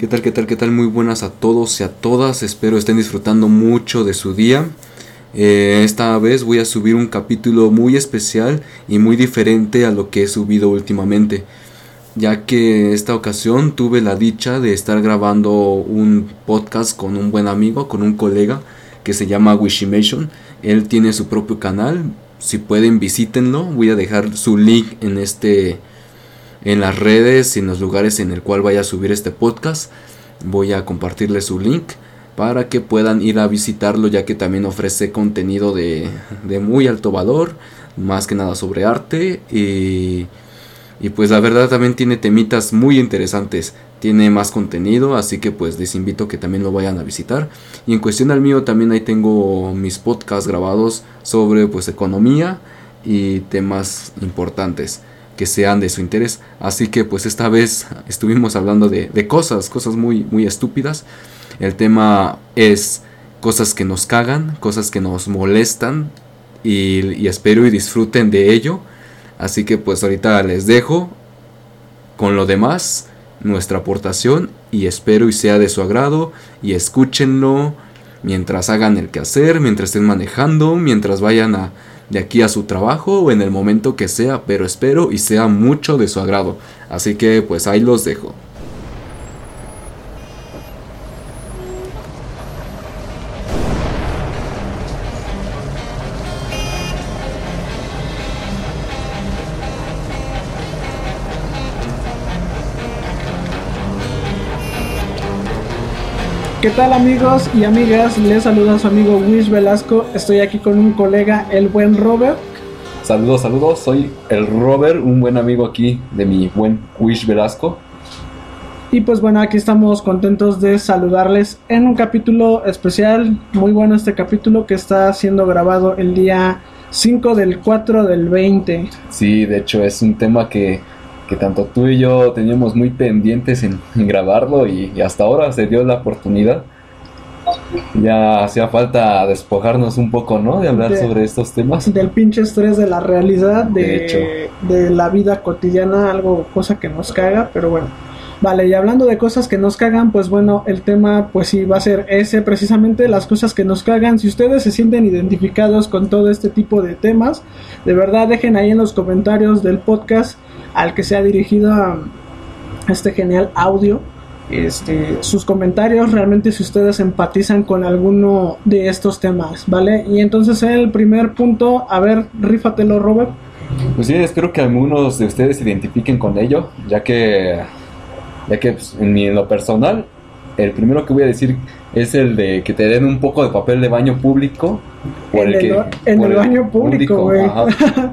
¿Qué tal, qué tal, qué tal? Muy buenas a todos y a todas. Espero estén disfrutando mucho de su día. Eh, esta vez voy a subir un capítulo muy especial y muy diferente a lo que he subido últimamente. Ya que esta ocasión tuve la dicha de estar grabando un podcast con un buen amigo, con un colega que se llama Wishimation. Él tiene su propio canal. Si pueden visítenlo. Voy a dejar su link en este en las redes y en los lugares en el cual vaya a subir este podcast. Voy a compartirles su link para que puedan ir a visitarlo ya que también ofrece contenido de, de muy alto valor, más que nada sobre arte y, y pues la verdad también tiene temitas muy interesantes, tiene más contenido, así que pues les invito a que también lo vayan a visitar. Y en cuestión al mío también ahí tengo mis podcasts grabados sobre pues economía y temas importantes que sean de su interés. Así que pues esta vez estuvimos hablando de, cosas, cosas muy, muy estúpidas. El tema es cosas que nos cagan, cosas que nos molestan y, y espero y disfruten de ello. Así que pues ahorita les dejo con lo demás nuestra aportación y espero y sea de su agrado y escúchenlo mientras hagan el quehacer, mientras estén manejando, mientras vayan a de aquí a su trabajo o en el momento que sea, pero espero y sea mucho de su agrado. Así que pues ahí los dejo. ¿Qué tal amigos y amigas? Les saluda su amigo Wish Velasco. Estoy aquí con un colega, el buen Robert. Saludos, saludos. Soy el Robert, un buen amigo aquí de mi buen Wish Velasco. Y pues bueno, aquí estamos contentos de saludarles en un capítulo especial. Muy bueno este capítulo que está siendo grabado el día 5 del 4 del 20. Sí, de hecho es un tema que que tanto tú y yo teníamos muy pendientes en, grabarlo y, hasta ahora se dio la oportunidad. Ya hacía falta despojarnos un poco, ¿no? De hablar sobre estos temas. Del pinche estrés de la realidad, de, de, la vida cotidiana, algo, cosa que nos caga, pero bueno. Vale, y hablando de cosas que nos cagan, pues bueno, el tema pues sí va a ser ese, precisamente las cosas que nos cagan. Si ustedes se sienten identificados con todo este tipo de temas, de verdad dejen ahí en los comentarios del podcast al que se ha dirigido este genial audio. Este, sus comentarios realmente si ustedes empatizan con alguno de estos temas, ¿vale? Y entonces el primer punto, a ver, rífatelo Robert. Pues sí, espero que algunos de ustedes se identifiquen con ello, ya que, ya que pues, en, lo personal, el primero que voy a decir es el de que te den un poco de papel de baño público por en el, que, en el baño público,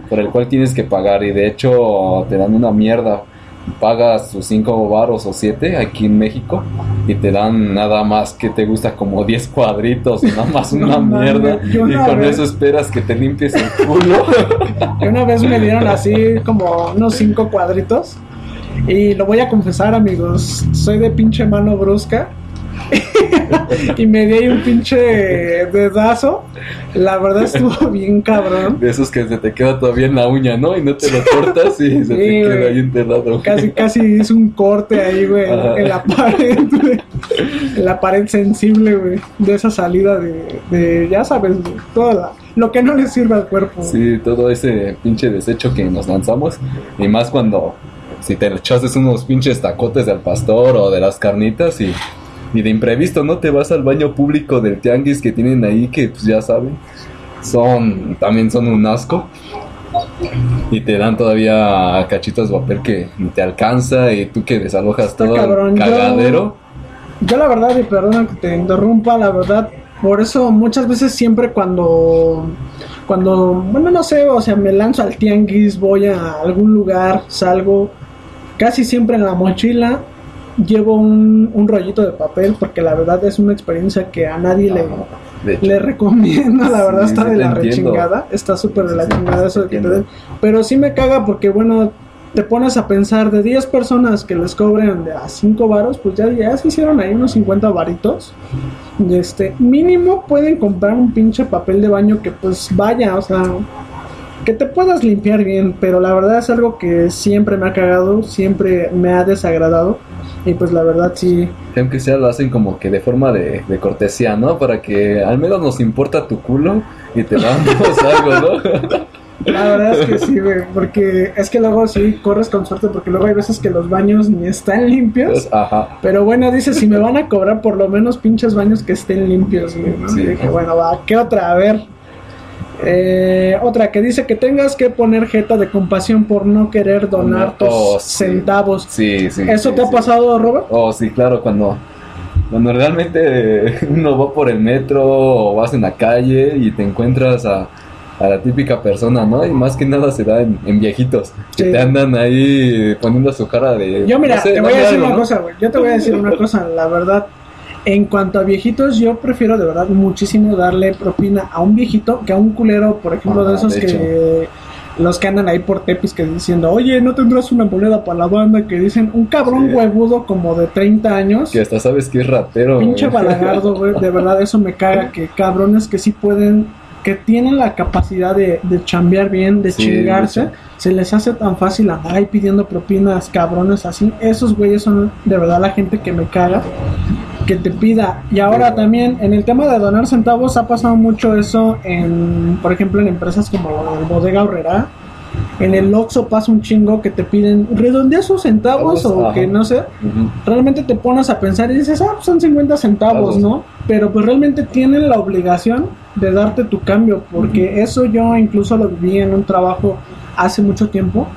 por el cual tienes que pagar. Y de hecho te dan una mierda. Pagas sus 5 baros o 7 aquí en México y te dan nada más que te gusta como 10 cuadritos nada más una mierda. y con eso esperas que te limpies el culo. una vez me dieron así como unos 5 cuadritos. Y lo voy a confesar amigos, soy de pinche mano brusca y me di ahí un pinche dedazo. La verdad estuvo bien cabrón. De esos que se te queda todavía en la uña, ¿no? Y no te lo cortas y se te queda ahí enterrado. Casi, casi hizo un corte ahí, güey, en la pared, En la pared sensible, güey. De esa salida de, ya sabes, toda lo que no le sirve al cuerpo. Sí, todo ese pinche desecho que nos lanzamos. Y más cuando si te echaste unos pinches tacotes del pastor o de las carnitas y y de imprevisto, ¿no? Te vas al baño público del tianguis que tienen ahí, que pues ya saben, son, también son un asco. Y te dan todavía cachitos de papel que ni te alcanza y tú que desalojas todo el cagadero. Yo, la verdad, y perdona que te interrumpa, la verdad, por eso muchas veces siempre cuando cuando, bueno, no sé, o sea, me lanzo al tianguis, voy a algún lugar, salgo, casi siempre en la mochila llevo un, un, rollito de papel porque la verdad es una experiencia que a nadie le, le recomiendo. La verdad está de la rechingada. Está súper de la chingada eso de que te den. Pero sí me caga porque, bueno, te pones a pensar de 10 personas que les cobren de a 5 varos, pues ya, ya se hicieron ahí unos 50 varitos. Y este, mínimo pueden comprar un pinche papel de baño que, pues vaya, o sea que te puedas limpiar bien, pero la verdad es algo que siempre me ha cagado, siempre me ha desagradado. Y pues la verdad sí. Aunque sea lo hacen como que de forma de, de cortesía, ¿no? Para que al menos nos importa tu culo y te damos algo, ¿no? La verdad es que sí, güey, porque es que luego sí corres con suerte, porque luego hay veces que los baños ni están limpios. Ajá. Pero bueno, dice, si me van a cobrar por lo menos pinches baños que estén limpios, güey, ¿no? Sí. Y dije, bueno, va, ¿qué otra? A ver. Eh, otra que dice que tengas que poner jeta de compasión por no querer donar tus Oh, sí. centavos. Sí, sí. ¿Eso sí, te ha pasado, Robert? Oh, sí, claro, cuando, cuando realmente uno va por el metro o vas en la calle y te encuentras a, a la típica persona, ¿no? Y más que nada se da en, en viejitos, que Sí. te andan ahí poniendo su cara de... Yo, mira, no sé, te voy a decir algo, una ¿no? cosa, güey. Yo te voy a decir una cosa, la verdad. En cuanto a viejitos, yo prefiero de verdad muchísimo darle propina a un viejito que a un culero, por ejemplo, de esos de que. Los que andan ahí por tepis que diciendo, oye, ¿no tendrás una moneda para la banda? Que dicen, un cabrón Sí. huevudo como de 30 años. Que hasta sabes que es ratero. Pinche balagardo, güey. De verdad, eso me caga. Que cabrones que sí pueden, que tienen la capacidad de, de chambear bien, de Sí, chingarse, se les hace tan fácil andar ahí pidiendo propinas, cabrones así. Esos güeyes son de verdad la gente que me caga. Que te pida. Y ahora también, en el tema de donar centavos, ha pasado mucho eso en, por ejemplo, en empresas como Bodega Horrera. En el Oxxo pasa un chingo que te piden redondea sus centavos o Ajá. que no sé realmente te pones a pensar y dices, ah, pues son 50 centavos, Centavos. ¿no? Pero pues realmente tienen la obligación de darte tu cambio, porque eso yo incluso lo viví en un trabajo hace mucho tiempo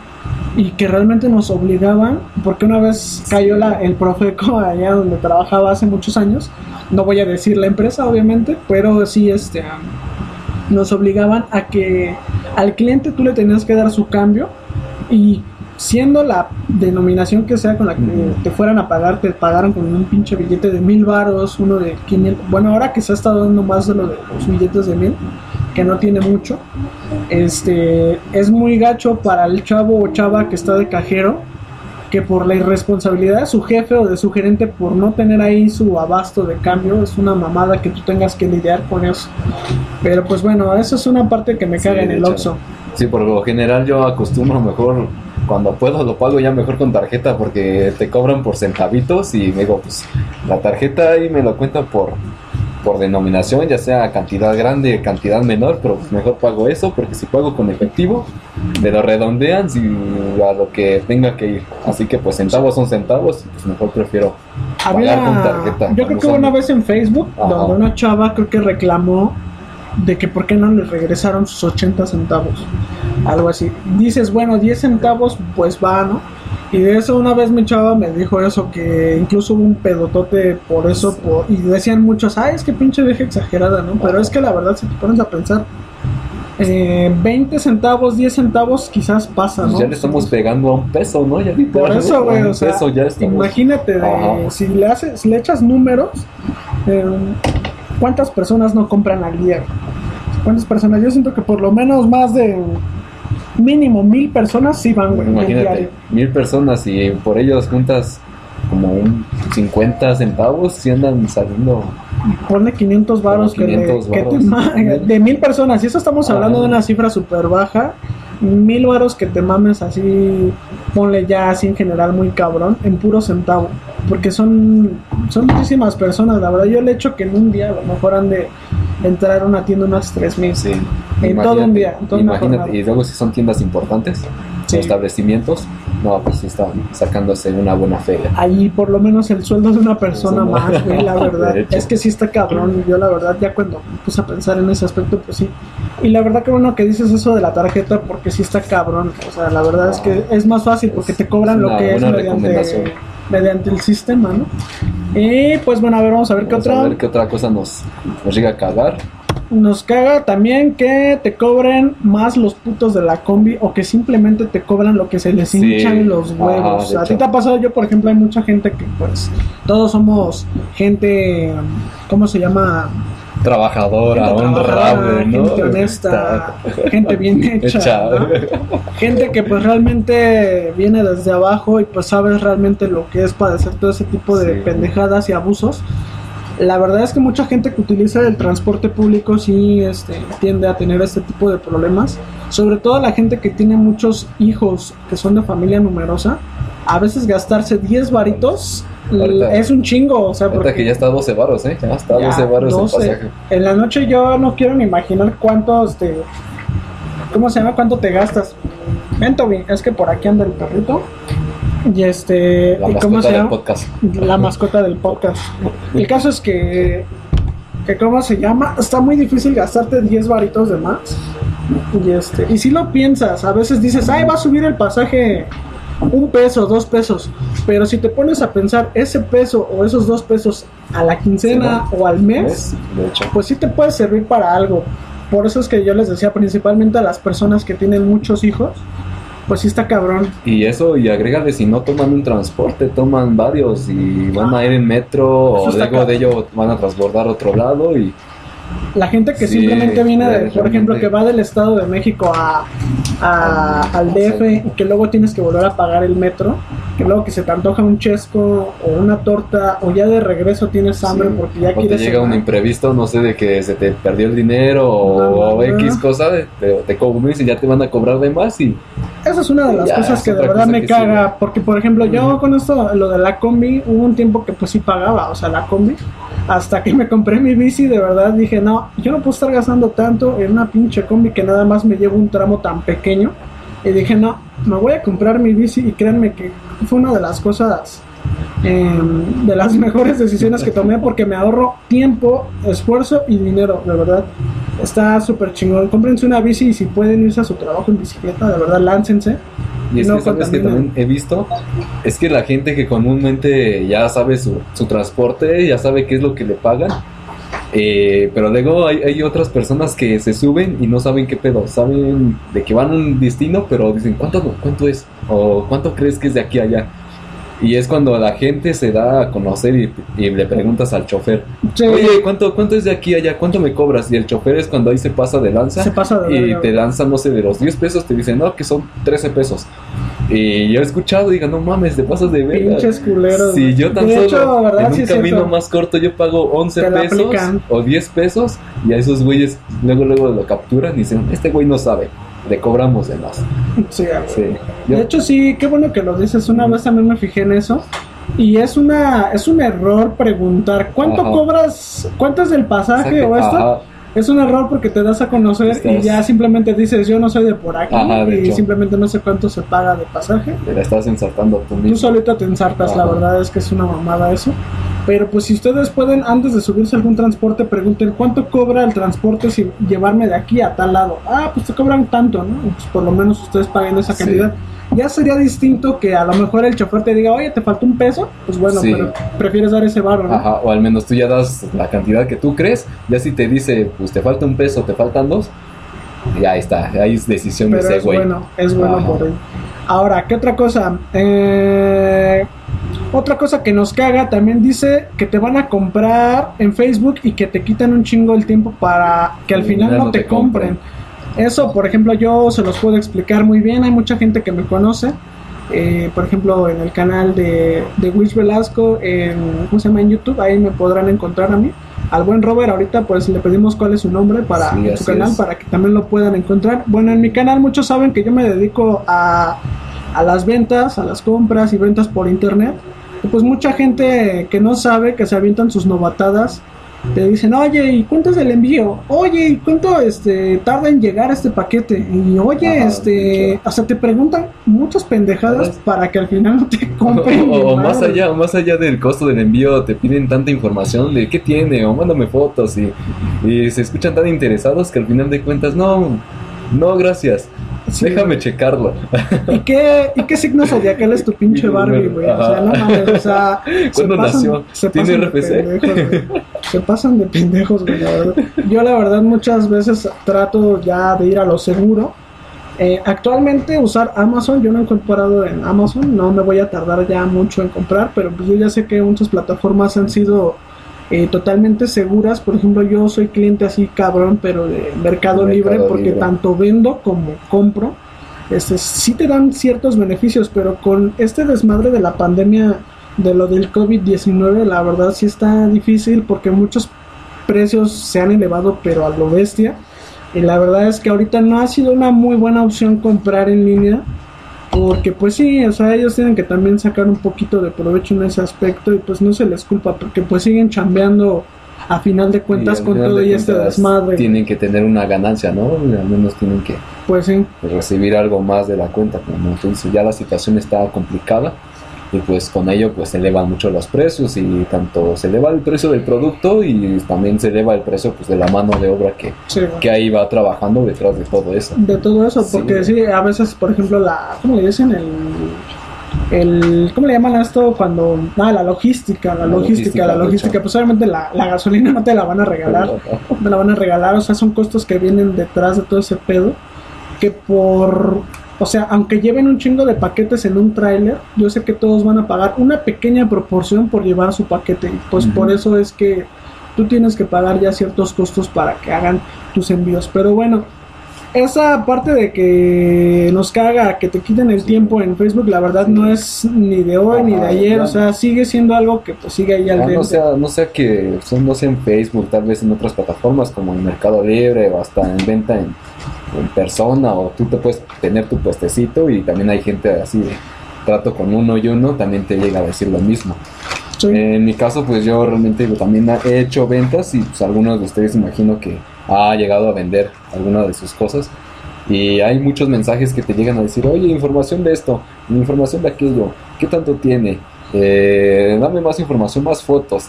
y que realmente nos obligaban, porque una vez cayó la, el Profeco allá donde trabajaba hace muchos años, no voy a decir la empresa obviamente, pero sí este nos obligaban a que al cliente tú le tenías que dar su cambio y siendo la denominación que sea con la que te fueran a pagar, te pagaron con un pinche billete de mil varos, uno de 500. Bueno, ahora que se ha estado dando más de lo de los billetes de mil, que no tiene mucho, este es muy gacho para el chavo o chava que está de cajero, que por la irresponsabilidad de su jefe o de su gerente por no tener ahí su abasto de cambio, es una mamada que tú tengas que lidiar con eso. Pero pues bueno, eso es una parte que me Sí, caga en el. Oxxo. Sí, por lo general yo acostumbro mejor, cuando puedo lo pago ya mejor con tarjeta porque te cobran por centavitos y me digo, pues la tarjeta ahí me lo cuentan por, por denominación, ya sea cantidad grande, cantidad menor, pero pues mejor pago eso porque si pago con efectivo, me lo redondean si a lo que tenga que ir. Así que pues centavos son centavos, pues mejor prefiero Había, pagar con tarjeta. yo creo que una vez en Facebook Ajá. donde una chava creo que reclamó de que por qué no le regresaron sus 80 centavos. Algo así. Dices, bueno, 10 centavos, pues va, ¿no? Y de eso una vez mi chava me dijo eso, que incluso hubo un pedotote por eso, por- y decían muchos, ay, es que pinche vieja exagerada, ¿no? Pero es que la verdad, si te pones a pensar, eh, 20 centavos, 10 centavos quizás pasa, pues ¿no? ya le estamos pegando a un peso, ¿no? Ya Por eso, güey, o sea, peso ya estamos- imagínate, de- si le haces, si le echas números, eh, ¿cuántas personas no compran al día? ¿Cuántas personas? Yo siento que por lo menos más de mínimo mil personas sí van, güey, Imagínate, mil personas y por ellos juntas como un 50 centavos si andan saliendo. Ponle 500 varos que, le- 500 que te varos. ma- de mil personas. Y eso estamos Ajá. hablando de una cifra súper baja. Mil varos que te mames así, ponle ya así en general muy cabrón, en puro centavo. Porque son, son muchísimas personas, la verdad. Yo le echo que en un día a lo mejor han de entrar a una tienda unas 3 mil. Sí. En todo un día, en imagínate, y luego si son tiendas importantes, Sí. establecimientos, no, pues sí están sacándose una buena feria. Ahí por lo menos el sueldo de una persona Sí, más, güey, la verdad. Es que sí está cabrón. Yo la verdad ya cuando puse a pensar en ese aspecto, pues sí. Y la verdad que bueno que dices eso de la tarjeta porque sí está cabrón. O sea, la verdad es que es más fácil porque te cobran Es lo que es mediante, mediante el sistema, ¿no? Y pues bueno, a ver, vamos a ver qué a otra. ver qué otra cosa nos, nos llega a cagar. Nos caga también que te cobren más los putos de la combi o que simplemente te cobran lo que se les Sí. hinchan los huevos. a ti te ha pasado, yo por ejemplo, hay mucha gente que pues todos somos gente, ¿cómo se llama? Trabajadora, Gente trabajadora, ¿no? gente honesta, gente bien hecha, Hecha. ¿no? gente que pues realmente viene desde abajo y pues sabes realmente lo que es padecer todo ese tipo de Sí. pendejadas y abusos. La verdad es que mucha gente que utiliza el transporte público sí este, tiende a tener este tipo de problemas. Sobre todo la gente que tiene muchos hijos que son de familia numerosa. A veces gastarse 10 varitos Ahorita- es un chingo. O sea, porque que ya está a 12 baros, ¿eh? Ya está ya 12 baros 12. el pasaje. En la noche yo no quiero ni imaginar cuánto, este, ¿cómo se llama? ¿Cuánto te gastas? Ven, Toby, es que por aquí anda el perrito. Y este, La ¿y cómo mascota se del llama? podcast. La mascota del podcast. El caso es que, que ¿cómo se llama? Está muy difícil gastarte 10 varitos de más. Y este, y si lo piensas, a veces dices, ay, va a subir el pasaje un peso, dos pesos. Pero si te pones a pensar ese peso o esos dos pesos a la quincena o al mes, pues sí te puede servir para algo. Por eso es que yo les decía principalmente a las personas que tienen muchos hijos, pues sí está cabrón. Y eso, y agrégale, si no toman un transporte, toman varios y van a ir en metro Eso o luego de ello van a transbordar a otro lado y La gente que Sí, simplemente viene, de, por ejemplo, que va del Estado de México a, a- al DF y que luego tienes que volver a pagar el metro, que luego que se te antoja un chesco o una torta o ya de regreso tienes hambre Sí. porque ya o te quieres llega un imprevisto, no sé, de que se te perdió el dinero o, no. X cosa, te, te comes y ya te van a cobrar de más y Esa es una de las Ya, cosas que de verdad me caga, sí. porque por ejemplo yo con esto, lo de la combi, hubo un tiempo que pues sí pagaba, o sea, la combi, hasta que me compré mi bici, de verdad dije, no, yo no puedo estar gastando tanto en una pinche combi que nada más me llevo un tramo tan pequeño, y dije, no, me voy a comprar mi bici y créanme que fue una de las cosas, em, de las mejores decisiones que tomé porque me ahorro tiempo, esfuerzo y dinero, de verdad. Está súper chingón. Cómprense una bici y si pueden irse a su trabajo en bicicleta, de verdad, láncense. Y es No que sabes que también he visto, es que la gente que comúnmente ya sabe su, su transporte, ya sabe qué es lo que le pagan, eh, pero luego hay, hay otras personas que se suben y no saben qué pedo, saben de que van a un destino, pero dicen, ¿cuánto, cuánto es? ¿O cuánto crees que es de aquí a allá? Y es cuando la gente se da a conocer y, y le preguntas al chofer, Sí, oye, ¿cuánto, ¿cuánto es de aquí a allá? ¿Cuánto me cobras? Y el chofer es cuando ahí se pasa de lanza se pasa de y te güey. lanzan, no sé, de los 10 pesos, te dicen, no, que son 13 pesos. Y yo he escuchado, diga, no mames, te pasas de verga. Pinches culeros. Si yo tan solo hecho, ¿verdad? en un camino más corto yo pago 11 Te la pesos aplican. o 10 pesos y a esos güeyes luego luego lo capturan y dicen, este güey no sabe, le cobramos de más. Sí, De hecho, sí, qué bueno que lo dices. Una vez también me fijé en eso. Y es una es un error preguntar cuánto Ajá. cobras, cuánto es del pasaje o esto. Ajá. Es un error porque te das a conocer y Estás- ya simplemente dices yo no soy de por aquí Ajá, de y hecho. simplemente no sé cuánto se paga de pasaje. Te la estás ensartando tú Tú mismo. solito te ensartas, la verdad es que es una mamada eso. Pero pues si ustedes pueden, antes de subirse a algún transporte, pregunten cuánto cobra el transporte si llevarme de aquí a tal lado. Ah, pues te cobran tanto, ¿no? Pues por lo menos ustedes paguen esa Sí. cantidad. Ya sería distinto que a lo mejor el chofer te diga, oye, te faltó un peso. Pues bueno, Sí. pero prefieres dar ese barro, ¿no? Ajá, o al menos tú ya das la cantidad que tú crees, ya si te dice, pues te falta un peso, te faltan dos, ya ahí está, ahí es decisión de ese es güey. bueno, es bueno Ajá. por él. Ahora, ¿qué otra cosa? Eh, otra cosa que nos caga también dice que te van a comprar en Facebook y que te quitan un chingo el tiempo para que al final no, no te te compren. Eso, por ejemplo, yo se los puedo explicar muy bien. Hay mucha gente que me conoce. eh, por ejemplo, en el canal de, de Wish Velasco, en, ¿cómo se llama? En YouTube, ahí me podrán encontrar a mí. Al buen Robert, ahorita pues le pedimos cuál es su nombre para Sí, su canal es. para que también lo puedan encontrar. Bueno, en mi canal muchos saben que yo me dedico a, a las ventas, a las compras y ventas por internet. Pues mucha gente que no sabe, que se avientan sus novatadas, te dicen, oye, ¿y cuánto es el envío? Oye, ¿y cuánto este, tarda en llegar este paquete? Y oye, Ajá, este, mucho. o sea, te preguntan muchas pendejadas ¿Sabes? para que al final no te O, compren. ni o más allá, más allá del costo del envío, te piden tanta información de qué tiene, o mándame fotos, y, y se escuchan tan interesados que al final de cuentas, no, no, gracias, Sí, déjame checarlo. ¿Y qué, ¿Y qué signo zodiacal es tu pinche Barbie, güey? O sea, no mames, o sea. se ¿Cuándo pasan- nació? Se ¿Tiene pasan de pendejos, güey. Se pasan de pendejos, güey, la verdad. Yo, la verdad, muchas veces trato ya de ir a lo seguro. Eh, actualmente usar Amazon, yo no he comprado en Amazon, no me voy a tardar ya mucho en comprar, pero pues yo ya sé que muchas plataformas han sido eh, totalmente seguras. Por ejemplo, yo soy cliente así cabrón, pero de Mercado, Mercado Libre, porque Libre. tanto vendo como compro. Este, sí te dan ciertos beneficios, pero con este desmadre de la pandemia de lo del COVID-19, la verdad sí está difícil porque muchos precios se han elevado, pero a lo bestia. Y la verdad es que ahorita no ha sido una muy buena opción comprar en línea. Porque pues sí, o sea, ellos tienen que también sacar un poquito de provecho en ese aspecto y pues no se les culpa porque pues siguen chambeando a final de cuentas con todo y este desmadre. Tienen que tener una ganancia, ¿no? Y al menos tienen que Pues sí, recibir algo más de la cuenta. Como entonces ya la situación está complicada y pues con ello pues se elevan mucho los precios y tanto se eleva el precio del producto y también se eleva el precio pues de la mano de obra que, sí. que ahí va trabajando detrás de todo eso. de todo eso, porque sí, a veces, por ejemplo, la, ¿cómo le dicen? El, el, ¿cómo le llaman a esto cuando, ah, la logística, la, La logística, logística, la logística, pues obviamente la, la gasolina no te la van a regalar, no te la van a regalar, o sea, son costos que vienen detrás de todo ese pedo, que por, o sea, aunque lleven un chingo de paquetes en un tráiler, yo sé que todos van a pagar una pequeña proporción por llevar su paquete, y pues por eso es que tú tienes que pagar ya ciertos costos para que hagan tus envíos, pero bueno, esa parte de que nos caga, que te quiten el tiempo en Facebook, la verdad Sí. no es ni de hoy ni de ayer, o sea, sigue siendo algo que pues sigue ahí al Ah, no dente. sea, no sea que son, no sea en Facebook, tal vez en otras plataformas como en Mercado Libre o hasta en venta en, en persona o tú te puedes tener tu puestecito y también hay gente así de trato con uno y uno, también te llega a decir lo mismo. Sí. En mi caso, pues yo realmente digo, también he hecho ventas y pues algunos de ustedes imagino que ha llegado a vender alguna de sus cosas. Y hay muchos mensajes que te llegan a decir, oye, información de esto, información de aquello, ¿qué tanto tiene? Eh, dame más información, más fotos.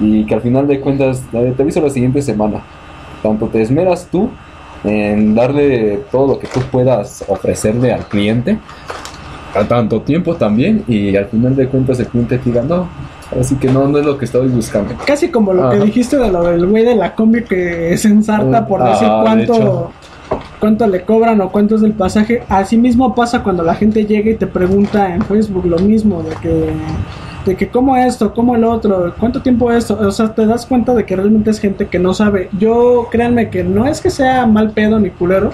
Y que al final de cuentas, eh, te aviso la siguiente semana. Tanto te esmeras tú en darle todo lo que tú puedas ofrecerle al cliente, a tanto tiempo también, y al final de cuentas el cliente te diga, no, así que no, no es lo que estoy buscando. Casi como lo que dijiste de lo del güey de la combi que se ensarta por decir Ah, cuánto, cuánto le cobran o cuánto es el pasaje. Así mismo pasa cuando la gente llega y te pregunta en Facebook lo mismo, de que, de que cómo esto, cómo el otro, cuánto tiempo esto. O sea, te das cuenta de que realmente es gente que no sabe. Yo, créanme que no es que sea mal pedo ni culero.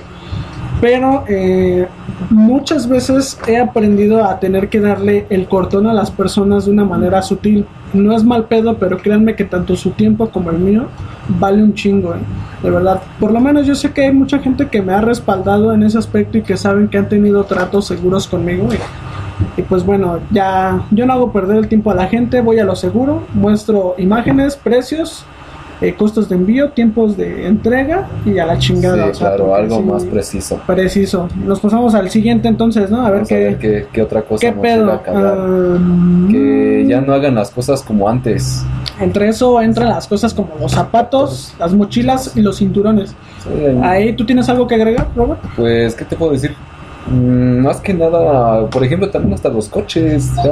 Pero eh, muchas veces he aprendido a tener que darle el cortón a las personas de una manera sutil. No es mal pedo, pero créanme que tanto su tiempo como el mío vale un chingo, eh. de verdad. Por lo menos yo sé que hay mucha gente que me ha respaldado en ese aspecto y que saben que han tenido tratos seguros conmigo. Y, y pues bueno, ya yo no hago perder el tiempo a la gente, voy a lo seguro, muestro imágenes, precios. Eh, costos de envío, tiempos de entrega y a la chingada. Sí, o sea, claro, algo sí- más preciso. Preciso. Nos pasamos al siguiente entonces, ¿no? A ver Vamos a qué, ver qué, qué otra cosa qué nos pedo. a cagar. Ah, que ya no hagan las cosas como antes. Entre eso entran las cosas como los zapatos, las mochilas y los cinturones. Sí, Ahí tú tienes algo que agregar, Robert. Pues, ¿qué te puedo decir? Mm, más que nada, por ejemplo, también hasta los coches, ya,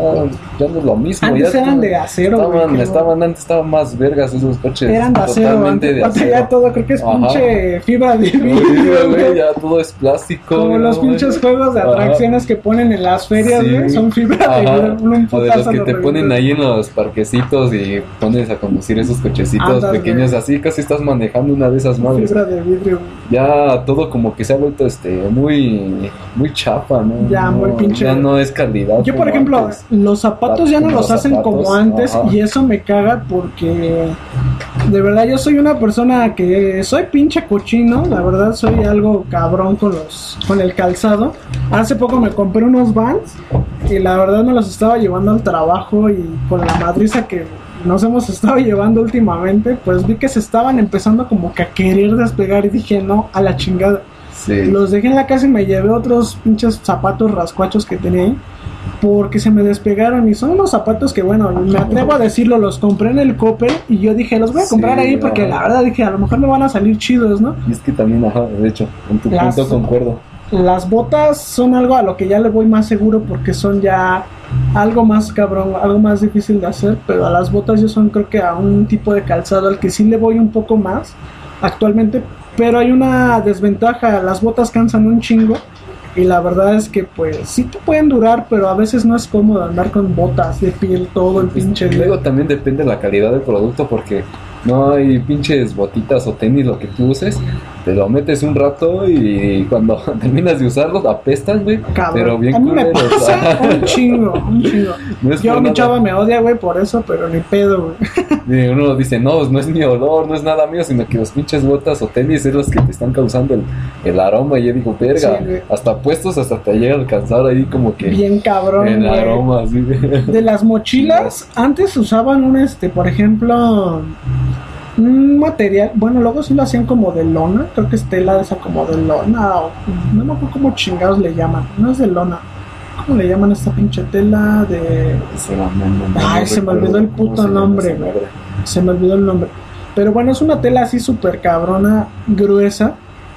ya no es lo mismo. Antes ya eran de acero, Estaban, antes estaban más vergas esos coches. Eran de acero, Totalmente antes, de ahorita acero. ya todo creo que es Ajá. pinche fibra de vidrio, güey, ya todo es plástico. Como los pinches juegos de Ajá. atracciones que ponen en las ferias, Sí. güey, son fibra de vidrio. O de los que te ponen ahí en los parquecitos y pones a conducir esos cochecitos Andas, pequeños güey. así, casi estás manejando una de esas madres. Fibra de vidrio, güey. Ya todo como que se ha vuelto este muy muy chapa, ¿no? Ya, muy No, pinche. Ya no es calidad. Yo, por ejemplo, antes. los zapatos ya no los los hacen zapatos, como antes ajá. y eso me caga porque de verdad yo soy una persona que soy pinche cochino, la verdad soy algo cabrón con los con el calzado. Hace poco me compré unos Vans y la verdad me los estaba llevando al trabajo y con la madriza que nos hemos estado llevando últimamente, pues vi que se estaban empezando como que a querer despegar y dije, "No, a la chingada." Sí. Los dejé en la casa y me llevé otros pinches zapatos rascuachos que tenía ahí. Porque se me despegaron y son unos zapatos que, bueno, me atrevo a decirlo, los compré en el Coppel y yo dije, los voy a comprar Sí, ahí porque la verdad dije, a lo mejor me van a salir chidos, ¿no? Y es que también, ajá, de hecho, en tu Las- punto concuerdo. Las botas son algo a lo que ya le voy más seguro porque son ya algo más cabrón, algo más difícil de hacer, pero a las botas yo son creo que a un tipo de calzado al que sí le voy un poco más actualmente, pero hay una desventaja, las botas cansan un chingo y la verdad es que pues sí te pueden durar, pero a veces no es cómodo andar con botas de piel todo el pinche día. Luego también depende de la calidad del producto porque No hay pinches botitas o tenis, lo que tú uses. Te lo metes un rato y cuando terminas de usarlos apestan, güey. Cabrón. Pero bien a mí me pasa un chingo, un chingo. No Yo, mi chava me odia, güey, por eso, pero ni pedo, güey. Uno dice, no, no es mi olor, no es nada mío, sino que los pinches botas o tenis es los que te están causando el, el aroma. Y yo digo, verga, Sí, hasta puestos hasta te llega a alcanzar ahí como que Bien cabrón, el güey. aroma, así. De las mochilas, antes usaban un, este, por ejemplo, material, bueno, luego sí lo hacían como de lona, creo que es tela esa como de lona, o no me acuerdo cómo chingados le llaman, no es de lona, ¿cómo le llaman a esta pinche tela de... Se la- no, no, no, Ay, se me olvidó el puto nombre, se me olvidó el nombre. Pero bueno, es una tela así súper cabrona, gruesa,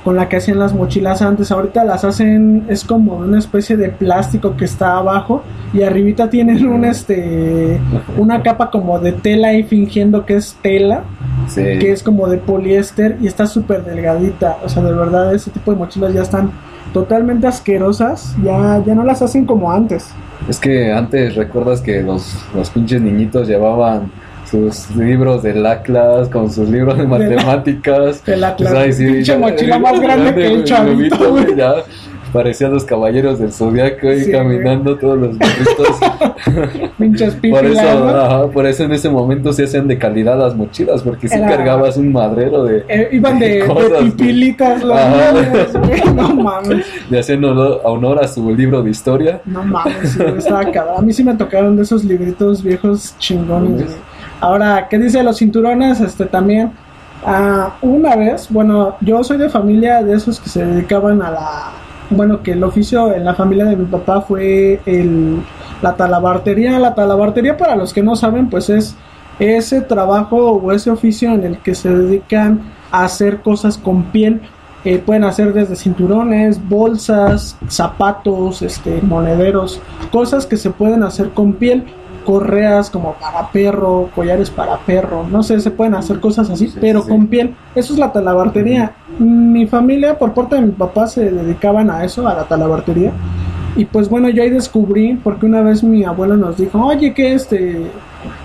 con la que hacían las mochilas antes. Ahorita las hacen, es como una especie de plástico que está abajo y arribita tienen un este una capa como de tela ahí fingiendo que es tela, Sí. que es como de poliéster y está súper delgadita. O sea, de verdad ese tipo de mochilas ya están totalmente asquerosas, ya ya no las hacen como antes. Es que antes recuerdas que los, los pinches niñitos llevaban sus libros del Atlas con sus libros de matemáticas. Del Atlas, Pues, sí, pinche ya- mochila más grande que el chavito, güey. Ya parecían los caballeros del zodiaco ahí Sí, caminando todos los burritos. Pinches por eso, por eso en ese momento se hacían de calidad las mochilas, porque si Era- cargabas un madrero de, Eh, iban de, de Cosas, pipilitas niños, güey. No mames. de hacer honor, honor a su libro de historia. No mames, sí, güey, estaba cabrón. A mí sí me tocaron de esos libritos viejos chingones. güey. Ahora, ¿qué dice los cinturones? Este también. ah, una vez, bueno, yo soy de familia de esos que se dedicaban a la. Bueno, que el oficio en la familia de mi papá fue el, la talabartería. La talabartería, para los que no saben, pues es ese trabajo o ese oficio en el que se dedican a hacer cosas con piel. Eh, pueden hacer desde cinturones, bolsas, zapatos, este, monederos, cosas que se pueden hacer con piel, correas como para perro, collares para perro, no sé, se pueden hacer cosas así, Sí, pero sí. con piel. Eso es la talabartería. Mi familia, por parte de mi papá, se dedicaban a eso, a la talabartería. Y pues bueno, yo ahí descubrí, porque una vez mi abuelo nos dijo, oye, que este,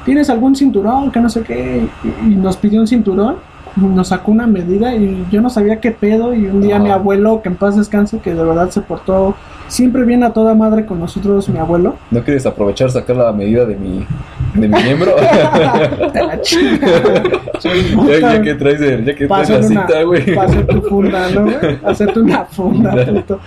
¿tienes algún cinturón? Que no sé qué. Y, y nos pidió un cinturón, nos sacó una medida y yo no sabía qué pedo. Y un día mi abuelo, que en paz descanse, que de verdad se portó siempre bien a toda madre con nosotros, mi abuelo. ¿No quieres aprovechar sacar la medida de mi, de mi miembro? Te la chingada. ya, ya que traes, el- ya que traes la cita, güey. pa' hacer tu funda, ¿no, güey? Hacerte una funda, puto.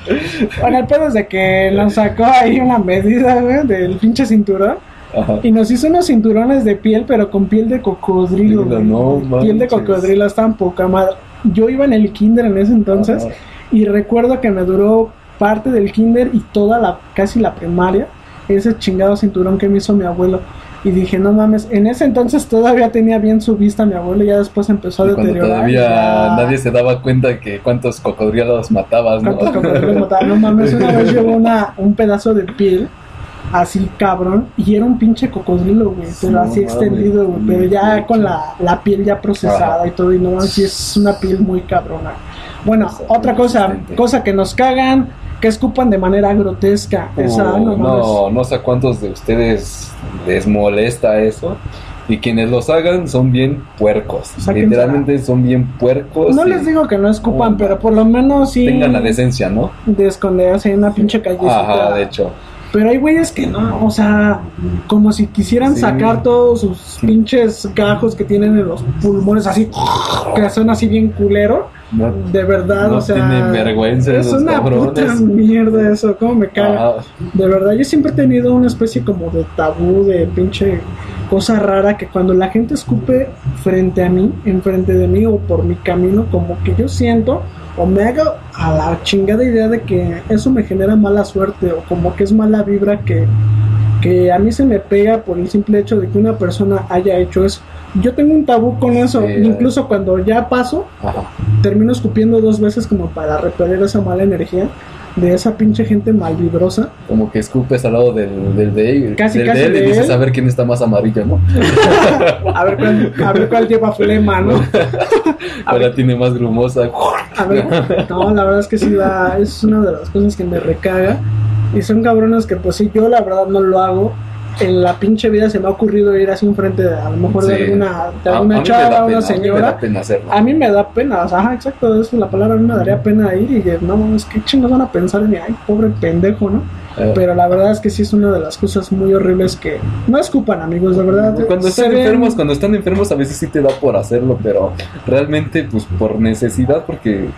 Bueno, el pedo es de que nos sacó ahí una medida, güey, del pinche cinturón. Ajá. Y nos hizo unos cinturones de piel, pero con piel de cocodrilo. Güey. no piel de cocodrilo, tan poca madre. Yo iba en el kinder en ese entonces Ajá. y recuerdo que me duró parte del kinder y toda la, casi la primaria, ese chingado cinturón que me hizo mi abuelo. Y dije, no mames, en ese entonces todavía tenía bien su vista mi abuelo y ya después empezó a Y deteriorar. todavía ya- nadie se daba cuenta que cuántos cocodrilos matabas, ¿no? ¿Cuántos cocodrilos mataban? No mames, una vez llevó una, un pedazo de piel así cabrón y era un pinche cocodrilo, güey, pero así extendido, güey, pero ya pinche. con la, la piel ya procesada Ajá. y todo y no mames, sí es una piel muy cabrona. Bueno, otra cosa, resistente. cosa que nos cagan, que escupan de manera grotesca, esa, Uh, no no, no sé a cuántos de ustedes les molesta eso. Y quienes los hagan son bien puercos. Literalmente son bien puercos. No y les digo que no escupan, No, pero por lo menos sí Tengan la decencia, ¿no? de esconderse en una pinche callecita. Ajá, de hecho. Pero hay güeyes que no, o sea, como si quisieran Sí. sacar todos sus pinches gajos que tienen en los pulmones así, que son así bien culero. No, De verdad, No o sea. tienen vergüenza Es una cabrones. puta mierda eso, cómo me caga. Ajá. De verdad, yo siempre he tenido una especie como de tabú, de pinche cosa rara, que cuando la gente escupe frente a mí, enfrente de mí o por mi camino, como que yo siento o me hago a la chingada idea de que eso me genera mala suerte o como que es mala vibra que, que a mí se me pega por el simple hecho de que una persona haya hecho eso. Yo tengo un tabú con eso, Sí. incluso cuando ya paso, Ajá. termino escupiendo dos veces como para repeler esa mala energía de esa pinche gente malvibrosa. Como que escupes al lado del, del de él, Casi, del casi de él y dices a ver quién está más amarillo, ¿no? A ver cuál, a ver cuál lleva flema, ¿no? Ahora tiene más grumosa. a ver, no, la verdad es que sí, da, es una de las cosas que me recaga. Y son cabrones que, pues sí, yo la verdad no lo hago. en la pinche vida se me ha ocurrido ir así enfrente de, a lo mejor de alguna, de A- a alguna mí me chava, una pena, a mí me señora. da pena hacerlo. A mí me da pena, ajá, exacto, esa es la palabra, a mí me daría pena ir y que, no, es que chingos van a pensar en mí, ay, pobre pendejo, ¿no? Pero la verdad es que sí es una de las cosas muy horribles que no escupan, amigos, de verdad. Cuando están ven- enfermos, cuando están enfermos a veces sí te da por hacerlo, pero realmente pues por necesidad porque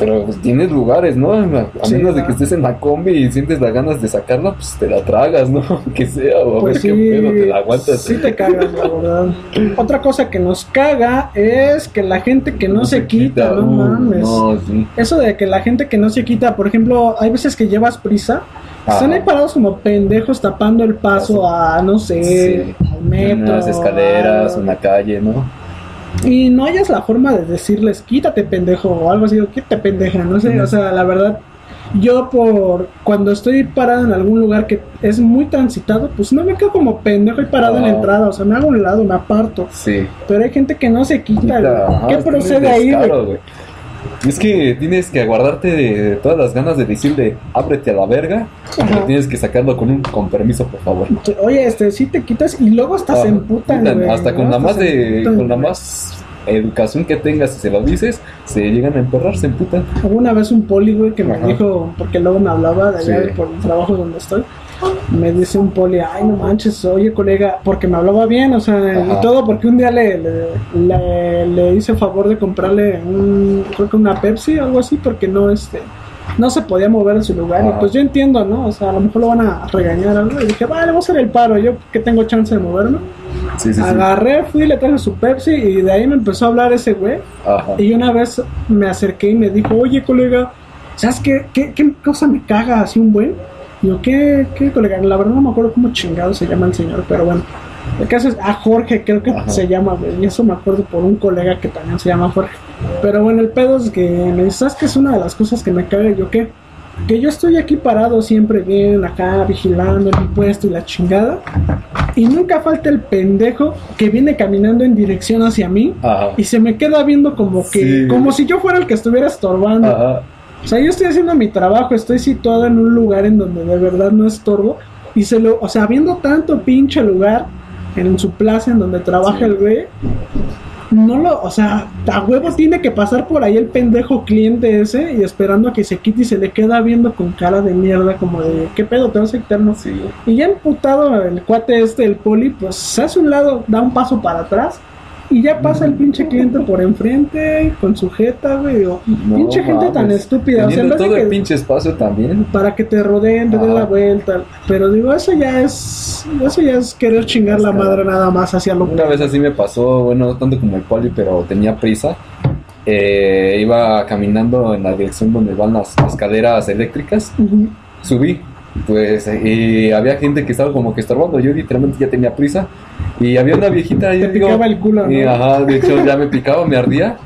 pero pues, tienes lugares, ¿no? A, a Sí, menos de que estés en la combi y sientes las ganas de sacarla, pues te la tragas, ¿no? que sea, o a Pues ver sí, qué pedo, te la aguantas. sí te cagas, la verdad. Otra cosa que nos caga es que la gente que no, se, quita, no uh, mames. No, sí. Eso de que la gente que no se quita, por ejemplo, hay veces que llevas prisa, están ahí parados como pendejos tapando el paso a, no sé, al metro. Unas escaleras, a- una calle, ¿no? Y no hayas la forma de decirles, quítate pendejo o algo así, o quítate pendeja, no sé, o sea, la verdad, yo por cuando estoy parado en algún lugar que es muy transitado, pues no me quedo como pendejo y parado en la entrada, o sea, me hago a un lado, me aparto. Sí. Pero hay gente que no se quita. Ajá, ¿Qué procede ahí, güey? Es que tienes que aguardarte de, todas las ganas de decirle, ábrete a la verga, pero tienes que sacarlo con un con permiso, por favor. Oye, este, sí te quitas y luego se Ah, putan, güey, hasta con ¿no? la más de con la más educación que tengas y se lo dices, se llegan a emperrar, se emputan. Hubo una vez un poli, güey, que me dijo, porque luego me hablaba de allá Sí. por el trabajo donde estoy, me dice un poli, ay, no manches, oye, colega, porque me hablaba bien, o sea, Ajá. y todo porque un día le, le, le, le hice favor de comprarle un, creo que una Pepsi o algo así, porque no, este, no se podía mover en su lugar, y pues yo entiendo, ¿no? O sea, a lo mejor lo van a regañar algo, y dije, vale, voy a hacer el paro, yo que tengo chance de moverme, Sí, sí, sí. agarré, fui, le traje su Pepsi, y de ahí me empezó a hablar ese güey, Ajá. y una vez me acerqué y me dijo, oye colega, ¿sabes qué, qué, qué cosa me caga así un buen? Yo, ¿qué, qué colega? La verdad no me acuerdo cómo chingado se llama el señor, pero bueno. El caso es a Jorge, creo que Ajá. se llama, güey. Y eso me acuerdo por un colega que también se llama Jorge. Pero bueno, el pedo es que me dice, ¿sabes qué es una de las cosas que me? Y yo, ¿qué? Que yo estoy aquí parado siempre bien, acá, vigilando el puesto y la chingada. Y nunca falta el pendejo que viene caminando en dirección hacia mí Ajá. y se me queda viendo como que, Sí. como si yo fuera el que estuviera estorbando. Ajá. O sea, yo estoy haciendo mi trabajo, estoy situado en un lugar en donde de verdad no estorbo. Y se lo, o sea, viendo tanto pinche lugar en su plaza en donde trabaja Sí. el güey, no lo, o sea, a huevo tiene que pasar por ahí el pendejo cliente ese y esperando a que se quite y se le queda viendo con cara de mierda, como de, ¿qué pedo te vas a quitar? No Sí. y ya emputado el cuate este, el poli, pues se hace un lado, da un paso para atrás y ya pasa el pinche cliente por enfrente con su jeta, güey. o- No pinche gente tan estúpida. O sea, todo el que pinche espacio también. para que te rodeen, te den la vuelta. Pero digo, eso ya es, eso ya es querer chingar la madre nada más hacia lo Una vez así me pasó, bueno, no tanto como el poli, pero tenía prisa. Eh, iba caminando en la dirección donde van las escaleras eléctricas. Subí, pues, y había gente que estaba como que estorbando. Yo literalmente ya tenía prisa. Y había una viejita, y yo digo, picaba el culo, ¿no? y, ajá, de hecho ya me picaba, me ardía.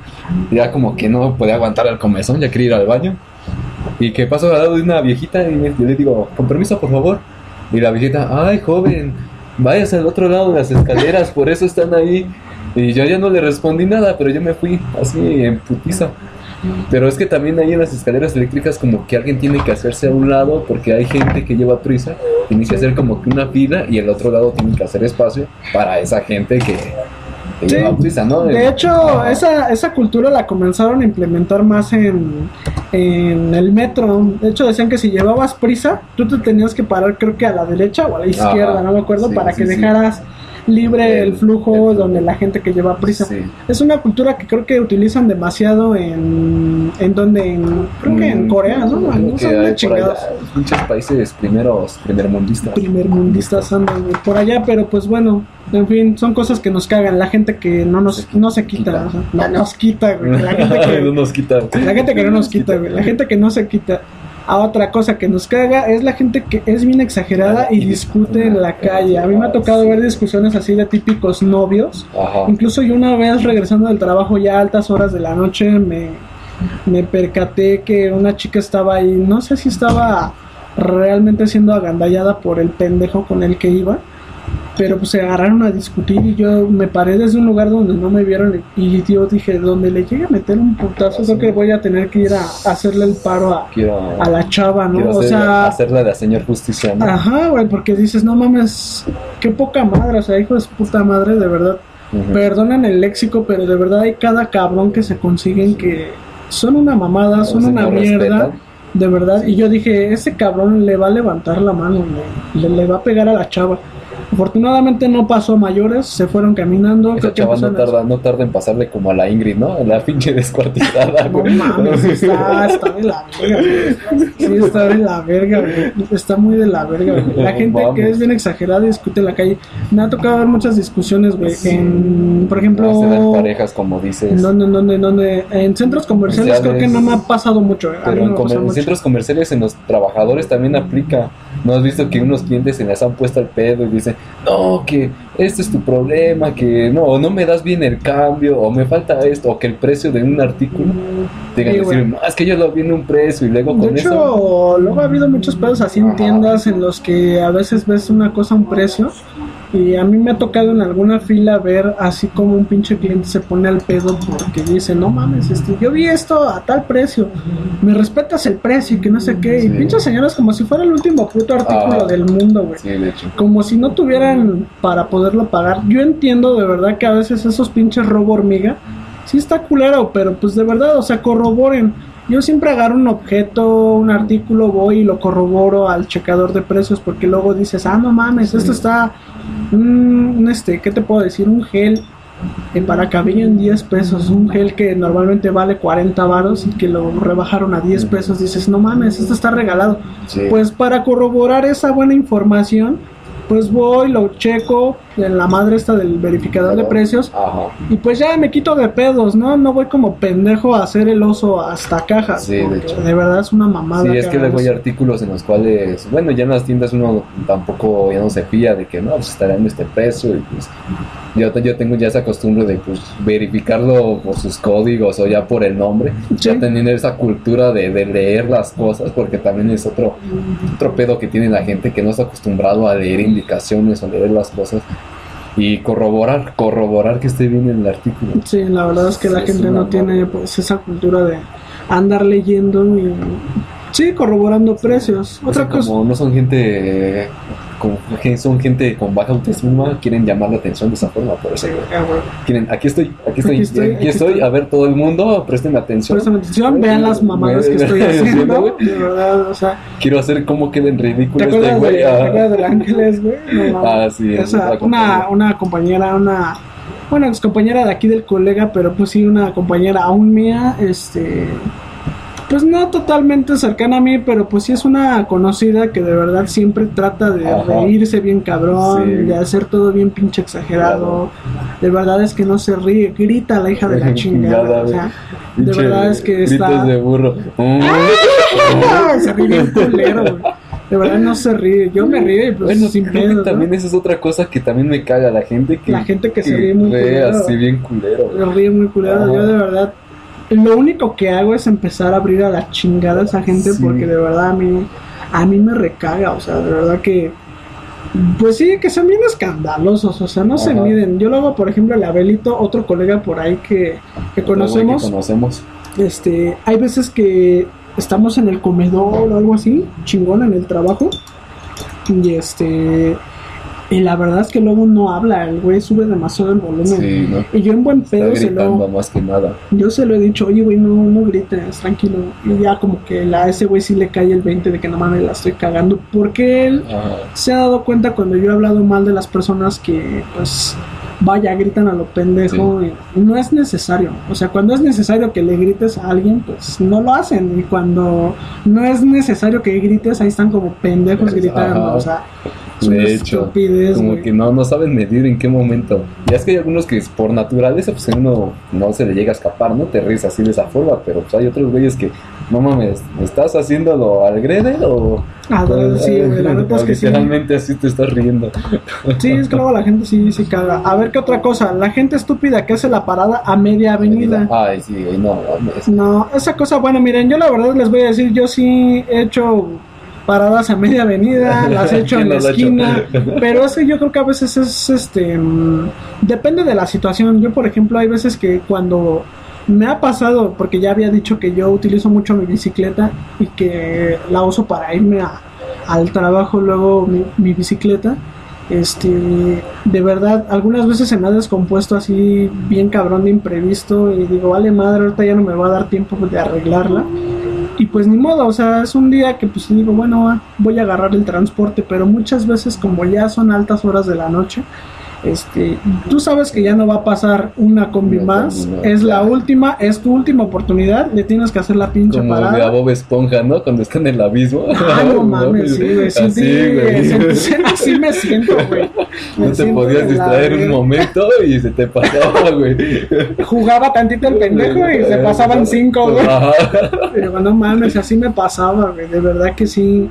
Ya como que no podía aguantar el comezón, ya quería ir al baño. Y que paso al lado de una viejita y yo le digo, con permiso, por favor. Y la viejita, ay, joven, váyase al otro lado de las escaleras, por eso están ahí. Y yo ya no le respondí nada, pero yo me fui así en putiza. Pero es que también ahí en las escaleras eléctricas como que alguien tiene que hacerse a un lado porque hay gente que lleva prisa, tiene que hacer como que una fila y el otro lado tiene que hacer espacio para esa gente que, que Sí. lleva prisa, ¿no? De hecho, Ajá. esa, esa cultura la comenzaron a implementar más en, en el metro. De hecho, decían que si llevabas prisa, tú te tenías que parar, creo que a la derecha o a la izquierda, Ajá. no me acuerdo, Sí, para sí, que dejaras libre el, El- flujo el- donde la gente que lleva prisa. Sí. Es una cultura que creo que utilizan demasiado en, en donde, en, creo que en Mm, Corea, ¿no? son allá, Muchos países primeros, primermundistas. primermundistas andan güey, por allá, pero pues bueno, en fin, son cosas que nos cagan. La gente que no nos, no se quita, o sea, no nos quita, güey. La gente que, no nos quita. La gente que no nos quita, güey. La gente que no se quita. A otra cosa que nos caga es la gente que es bien exagerada y discute en la calle. A mí me ha tocado ver discusiones así de típicos novios. Ajá. Incluso yo una vez regresando del trabajo ya a altas horas de la noche me, me percaté que una chica estaba ahí. No sé si estaba realmente siendo agandallada por el pendejo con el que iba. Pero pues se agarraron a discutir y yo me paré desde un lugar donde no me vieron y yo dije, donde le llegue a meter un putazo, creo que voy a tener que ir a, hacerle el paro a, Quiero, a la chava, ¿no? O sea, hacerla de señor justicia, ¿no? ajá, güey, porque dices, no mames, qué poca madre, o sea, hijo de su puta madre, de verdad. Ujú. Perdonan el léxico, pero de verdad hay cada cabrón que se consiguen que son una mamada, son una mierda. De verdad, y yo dije, ese cabrón le va a levantar la mano, le va a pegar a la chava. Afortunadamente no pasó a mayores, se fueron caminando. Esa chava no tarda, no tarda en pasarle como a la Ingrid, ¿no? La pinche descuartizada. No güey. mames, está, está de la verga, güey. Sí, está de la verga, güey. Está muy de la verga, güey. La No gente que es bien exagerada discute en la calle. Me ha tocado ver muchas discusiones, güey. En, por ejemplo, No se dan parejas, como dices. ¿En dónde, en dónde, en dónde? En centros comerciales creo que no me ha pasado mucho. eh. Pero no en, me comer- en centros comerciales, en los trabajadores también aplica. ¿No has visto que unos clientes se les han puesto al pedo y dicen, no, que este es tu problema, que no, o no me das bien el cambio, o me falta esto, o que el precio de un artículo que no, es que yo lo vi en un precio y luego De con hecho, eso. luego ha habido muchos pedos así en tiendas en los que a veces ves una cosa a un precio. Y a mí me ha tocado en alguna fila ver así como un pinche cliente se pone al pedo porque dice, no mames, este, yo vi esto a tal precio, me respetas el precio y que no sé qué. Sí. Y pinches señoras como si fuera el último puto artículo Ajá. del mundo, güey. Sí, como si no tuvieran para poderlo pagar. Yo entiendo de verdad que a veces esos pinches robo hormiga, sí está culero, pero pues de verdad, o sea, corroboren. Yo siempre agarro un objeto, un artículo, voy y lo corroboro al checador de precios porque luego dices, ah, no mames, esto está, un, un, este, ¿qué te puedo decir? Un gel para cabello en 10 pesos, un gel que normalmente vale 40 varos y que lo rebajaron a 10 pesos, dices, no mames, esto está regalado. Sí. Pues para corroborar esa buena información, pues voy, lo checo en la madre esta del verificador de precios Ajá. y pues ya me quito de pedos, ¿no? No voy como pendejo a hacer el oso hasta caja. Sí, de hecho. de verdad es una mamada. Sí, es que luego hay artículos en los cuales, bueno, ya en las tiendas uno tampoco ya no se fía de que no, pues estará en este precio y pues yo, yo tengo ya esa costumbre de pues verificarlo por sus códigos o ya por el nombre, Sí. ya teniendo esa cultura de, de leer las cosas porque también es otro, otro pedo que tiene la gente que no está acostumbrado a leer indicaciones o leer las cosas y corroborar, corroborar que esté bien el artículo. Sí, la verdad es que la Sí, es gente no tiene pues esa cultura de andar leyendo y sí, corroborando precios. O Otra sea, cosa. como no son gente son gente con baja autoestima, quieren llamar la atención de esa forma, por eso quieren, aquí estoy, aquí estoy, Aquí estoy, aquí aquí estoy, estoy. a ver todo el mundo, presten atención. Presten atención, vean las mamadas que estoy haciendo. De verdad, o sea, Quiero hacer como quede en ¿te ridículo acuerdas, este güey. de, Ah. ¿te acuerdas del Ángeles, güey? Ah, sí, una, compañera. una compañera, una. Bueno, ex compañera de aquí del colega, pero pues sí, una compañera aún mía, este. Pues no totalmente cercana a mí, pero pues sí es una conocida que de verdad siempre trata de Ajá. reírse bien cabrón, Sí. de hacer todo bien pinche exagerado. De verdad es que no se ríe, grita la hija de la chingada. O sea, de verdad es que está. de burro. Se ríe bien culero, güey. De verdad no se ríe. Yo me río y pues Bueno, sin que pedos, ¿no? también esa es otra cosa que también me caga la gente que La gente que se ríe muy ríe culero. así bien culero. Me ríe muy culero. Ajá. Yo de verdad. Lo único que hago es empezar a abrir a la chingada a esa gente Sí. porque de verdad a mí, a mí me recaga. O sea, de verdad que. Pues sí, que son bien escandalosos. O sea, no se miden. Yo luego, por ejemplo, el Abelito, otro colega por ahí que, que conocemos. Que conocemos. Este, hay veces que estamos en el comedor o algo así, chingón en el trabajo. Y este, y la verdad es que luego no habla, el güey sube demasiado el volumen. Sí, ¿no? Y yo en buen Está pedo se lo, más que nada. yo se lo he dicho, oye güey, no, no grites, tranquilo. Y ya como que la, a ese güey sí le cae el 20 de que no mames la estoy cagando. Porque él Ajá. se ha dado cuenta cuando yo he hablado mal de las personas que pues vaya gritan a lo pendejo y no es necesario o sea cuando es necesario que le grites a alguien pues no lo hacen y cuando no es necesario que grites ahí están como pendejos Ajá. gritando o sea es una De hecho, estupidez como que no, no saben medir en qué momento. Ya es que hay algunos que por naturaleza, pues uno no se le llega a escapar, ¿no? Te ríes así de esa forma, pero pues hay otros güeyes que, no mames, ¿estás haciéndolo al grede o...? Ah, sí, güey, la neta es que sí. literalmente así te estás riendo. Sí, es que luego la gente sí sí caga. A ver qué otra cosa, la gente estúpida que hace la parada a media avenida. Ay, sí, no. No, esa cosa, bueno, miren, yo la verdad les voy a decir, yo sí he hecho paradas a media avenida, las he hecho en ¿Quién la hecho? esquina, pero es que yo creo que a veces es, este, mm, depende de la situación. Yo, por ejemplo, hay veces que cuando me ha pasado, porque ya había dicho que yo utilizo mucho mi bicicleta y que la uso para irme a- al trabajo luego mi, bicicleta. Este, de verdad, algunas veces se me ha descompuesto así bien cabrón de imprevisto y digo, vale madre, ahorita ya no me va a dar tiempo de arreglarla. Y pues ni modo, o sea, es un día que pues digo, bueno, voy a agarrar el transporte, pero muchas veces como ya son altas horas de la noche, este, tú sabes que ya no va a pasar una combi más, es la última, es tu última oportunidad, le tienes que hacer la pinche Como parada. Bob Esponja, ¿no? Cuando está en el abismo. Ay, no mames, sí, güey, sí, Así, sí, así me siento, güey. No te podías distraer un momento y se te pasaba, güey. Jugaba tantito el pendejo y se pasaban cinco, güey. Pero no mames, así me pasaba, güey. De verdad que sí.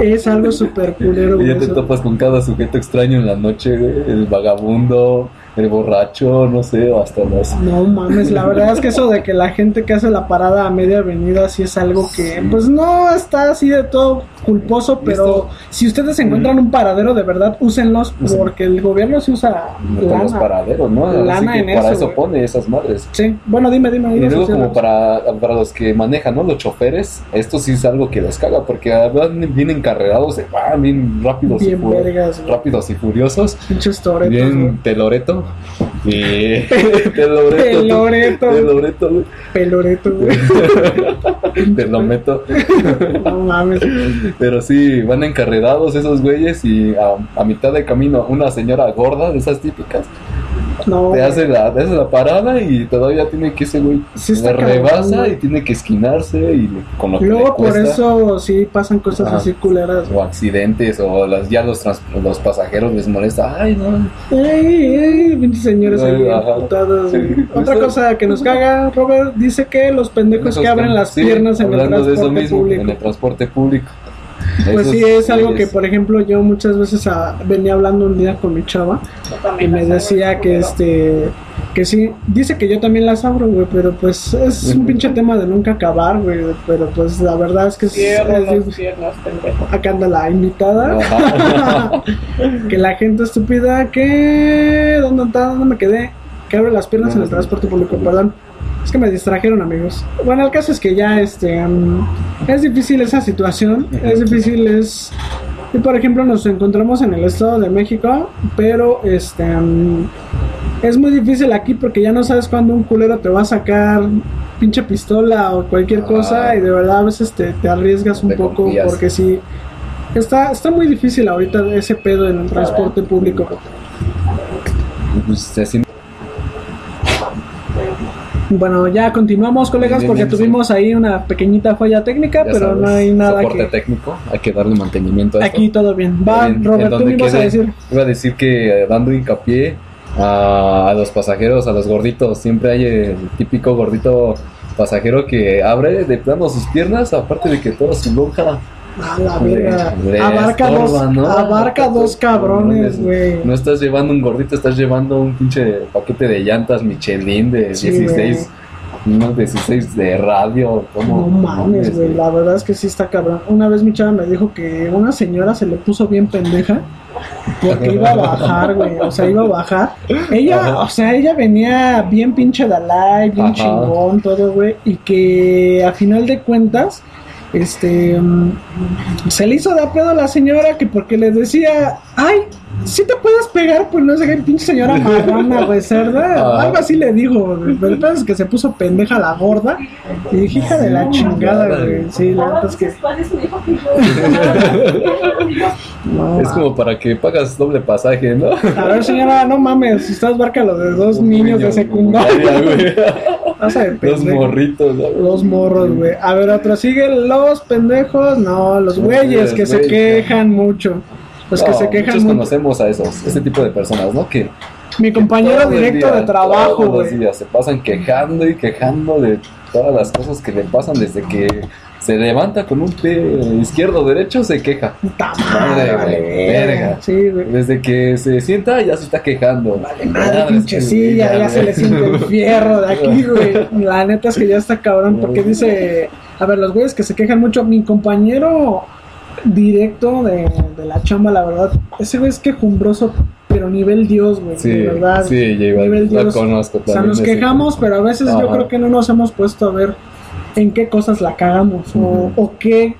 Es algo súper culero, Y ya te topas con cada sujeto extraño en la noche, güey. El vagabundo, el borracho, no sé, o hasta las. No mames, la verdad es que eso de que la gente que hace la parada a media avenida sí es algo que, pues no está así de todo culposo, pero si ustedes encuentran un paradero de verdad, úsenlos porque el gobierno sí usa Con los lana. paraderos, ¿no? Así Lana que en para eso, eso pone esas madres. Sí, bueno, dime, dime. Y dime, luego Susana. como para, para los que manejan, ¿no? Los choferes, esto sí es algo que les caga, porque van bien encarrerados, se van bien rápidos y Bien fu- vergas, rápidos y furiosos, Pinches toretos, bien Peloreto. Teloreto, güey. Peloreto, güey. Te lo meto. No mames. Pero sí, van encarrerados esos güeyes y a, a mitad de camino una señora gorda de esas típicas No. te hace la, te hace la parada y todavía tiene que ese güey Sí le rebasa y tiene que esquinarse y le- con lo que le Luego por cuesta. eso sí pasan cosas Ajá. así culeras. o accidentes o las, ya los, trans- los pasajeros les molesta ay no Ey, ey, señores Sí. güey. Otra cosa que nos caga, Robert, dice que los pendejos que abren las sí, piernas en el hablando de eso transporte mismo, público. en el transporte público Pues sí, es algo que, por ejemplo, yo muchas veces ah, venía hablando un día con mi chava y me decía que este que sí, dice que yo también las abro, güey, pero pues es un pinche tema de nunca acabar, güey, pero pues la verdad es que es, Cierra es- pendejo. acá anda la invitada. Que la gente estúpida que ¿dónde está? ¿Dónde me quedé? Que abre las piernas en el transporte público, perdón. Es que me distrajeron, amigos. Bueno, el caso es que ya este es difícil esa situación, es difícil es y por ejemplo nos encontramos en el Estado de México, pero este es muy difícil aquí porque ya no sabes cuándo un culero te va a sacar pinche pistola o cualquier Ah. cosa y de verdad a veces te, te arriesgas un Te poco confías. porque sí está está muy difícil ahorita ese pedo en el transporte público. Pues, siente- Bueno, ya continuamos, colegas, Bien, porque bien, sí. tuvimos ahí una pequeñita falla técnica, ya pero no hay nada soporte que técnico hay que darle mantenimiento a esto. aquí todo bien. Va, En- en Robert, tú donde me ibas a decir. Iba a decir que eh, dando hincapié a, a los pasajeros, a los gorditos, siempre hay el típico gordito pasajero que abre de plano sus piernas, aparte de que toda su lonja A la verga. Abarca estorba, dos, ¿no? abarca dos cabrones, güey. No estás llevando un gordito, estás llevando un pinche paquete de llantas Michelin de Sí, 16, unos 16 de radio. ¿cómo? No mames, güey, la verdad es que sí está cabrón. Una vez mi chava me dijo que una señora se le puso bien pendeja porque iba a bajar, güey, o sea, iba a bajar. Ella, Ajá. o sea, ella venía bien pinche Dalai, bien Ajá. chingón, todo, güey, y que a final de cuentas, este, mm, se le hizo de pedo a la señora que porque le decía, ay, si te puedes pegar, pues no sé qué pinche señora marrana, güey, cerda, Ajá. algo así le dijo, güey. pero el es que se puso pendeja la gorda, y dije, hija de la chingada, güey, sí, la neta es que, no, Es como para que pagas doble pasaje, ¿no? A ver, señora, no mames, estás barca lo de dos niños de secundaria. güey. Pendejo. morritos, ¿no? Los morros, güey. A ver, otro sigue los pendejos. No, los güeyes que se quejan mucho. Los que No, se quejan muchos mucho. conocemos a esos, ese tipo de personas, ¿no? Que Mi compañero directo día, de trabajo, todos los güey. días se pasan quejando y quejando de todas las cosas que le pasan desde que se levanta con un pie izquierdo derecho se queja. Puta Madre, madre, verga. verga. Sí, güey. Desde que se sienta ya se está quejando. Vale, madre, pinche silla, ya se le siente el fierro de aquí, güey. La neta es que ya está cabrón, porque dice, a ver, los güeyes que se quejan mucho, mi compañero directo de, de la chamba, la verdad. Ese güey es quejumbroso, pero nivel Dios, güey. Sí, de verdad. sí, nivel Dios. conozco O sea, nos quejamos, pero a veces yo creo que no nos hemos puesto a ver en qué cosas la cagamos o, o qué,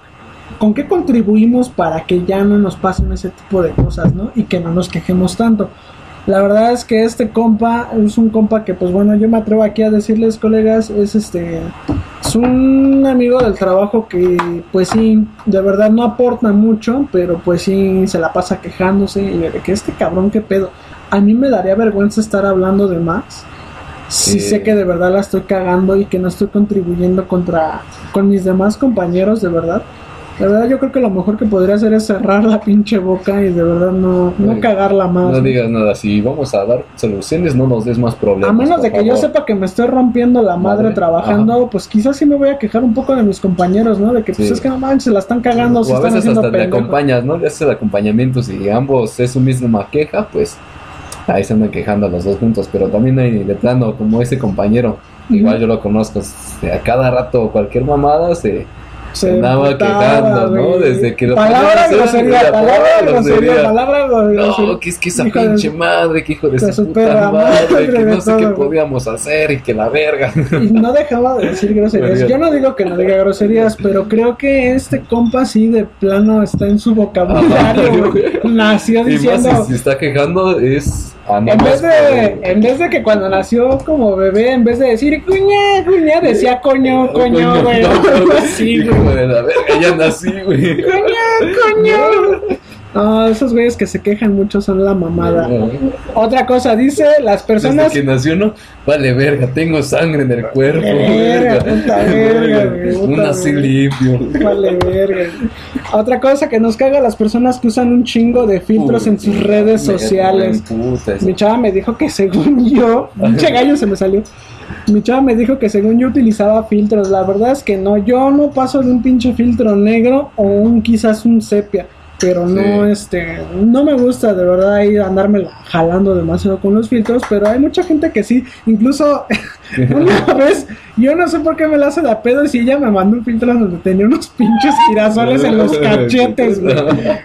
con qué contribuimos para que ya no nos pasen ese tipo de cosas, ¿no? Y que no nos quejemos tanto. La verdad es que este compa es un compa que, pues bueno, yo me atrevo aquí a decirles, colegas, es este, es un amigo del trabajo que, pues sí, de verdad no aporta mucho, pero pues sí se la pasa quejándose y de que este cabrón, qué pedo. A mí me daría vergüenza estar hablando de más. Si sé que de verdad la estoy cagando y que no estoy contribuyendo contra con mis demás compañeros, de verdad. De verdad yo creo que lo mejor que podría hacer es cerrar la pinche boca y de verdad no, no cagarla más. No digas nada, si vamos a dar soluciones, no nos des más problemas. A menos de que yo sepa que me estoy rompiendo la madre, Madre, trabajando, pues quizás sí me voy a quejar un poco de mis compañeros, ¿no? De que pues es que no manches, se la están cagando, se O a están veces haciendo hasta te acompañas, ¿no? Le haces el acompañamiento. Si ambos es su misma queja, pues ahí se andan quejando los dos juntos. Pero también hay de plano, como ese compañero, igual yo lo conozco, a cada rato cualquier mamada se, Se andaba quejando, ¿no? Desde que lo Palabra grosería, la palabra grosería, palabra grosería. No, que es que esa Hijo de pinche su- madre, que hijo de, de su puta madre, madre, que de no sé qué todo, güey. podíamos hacer y que la verga. Y no dejaba de decir groserías. Yo no digo que no diga groserías, pero creo que este compa sí de plano está en su vocabulario. Güey. Nació Y más diciendo. si se está quejando es En vez, de, en vez de que cuando nació como bebé, en vez de decir cuña, cuña, decía coño, coño, güey. Así, güey. Hijo de la verga, ya nací, güey. Coño, coño. No, esos güeyes que se quejan mucho son la mamada. Otra cosa, dice las personas. Desde que nació, ¿no? Vale, verga, tengo sangre en el cuerpo. Verga, puta verga, puta Un así limpio. Vale, verga. Otra cosa que nos caga las personas que usan un chingo de filtros en sus redes sociales. Mi chava me dijo que según yo, pinche gallo se me salió. Mi chava me dijo que según yo utilizaba filtros. La verdad es que no, yo no paso de un pinche filtro negro o un quizás un sepia. Pero no, este, no me gusta de verdad ir a andarme jalando demasiado con los filtros, pero hay mucha gente que sí, incluso una vez, yo no sé por qué me la hace de a pedo si ella me mandó un filtro donde tenía unos pinches girasoles en los cachetes, güey.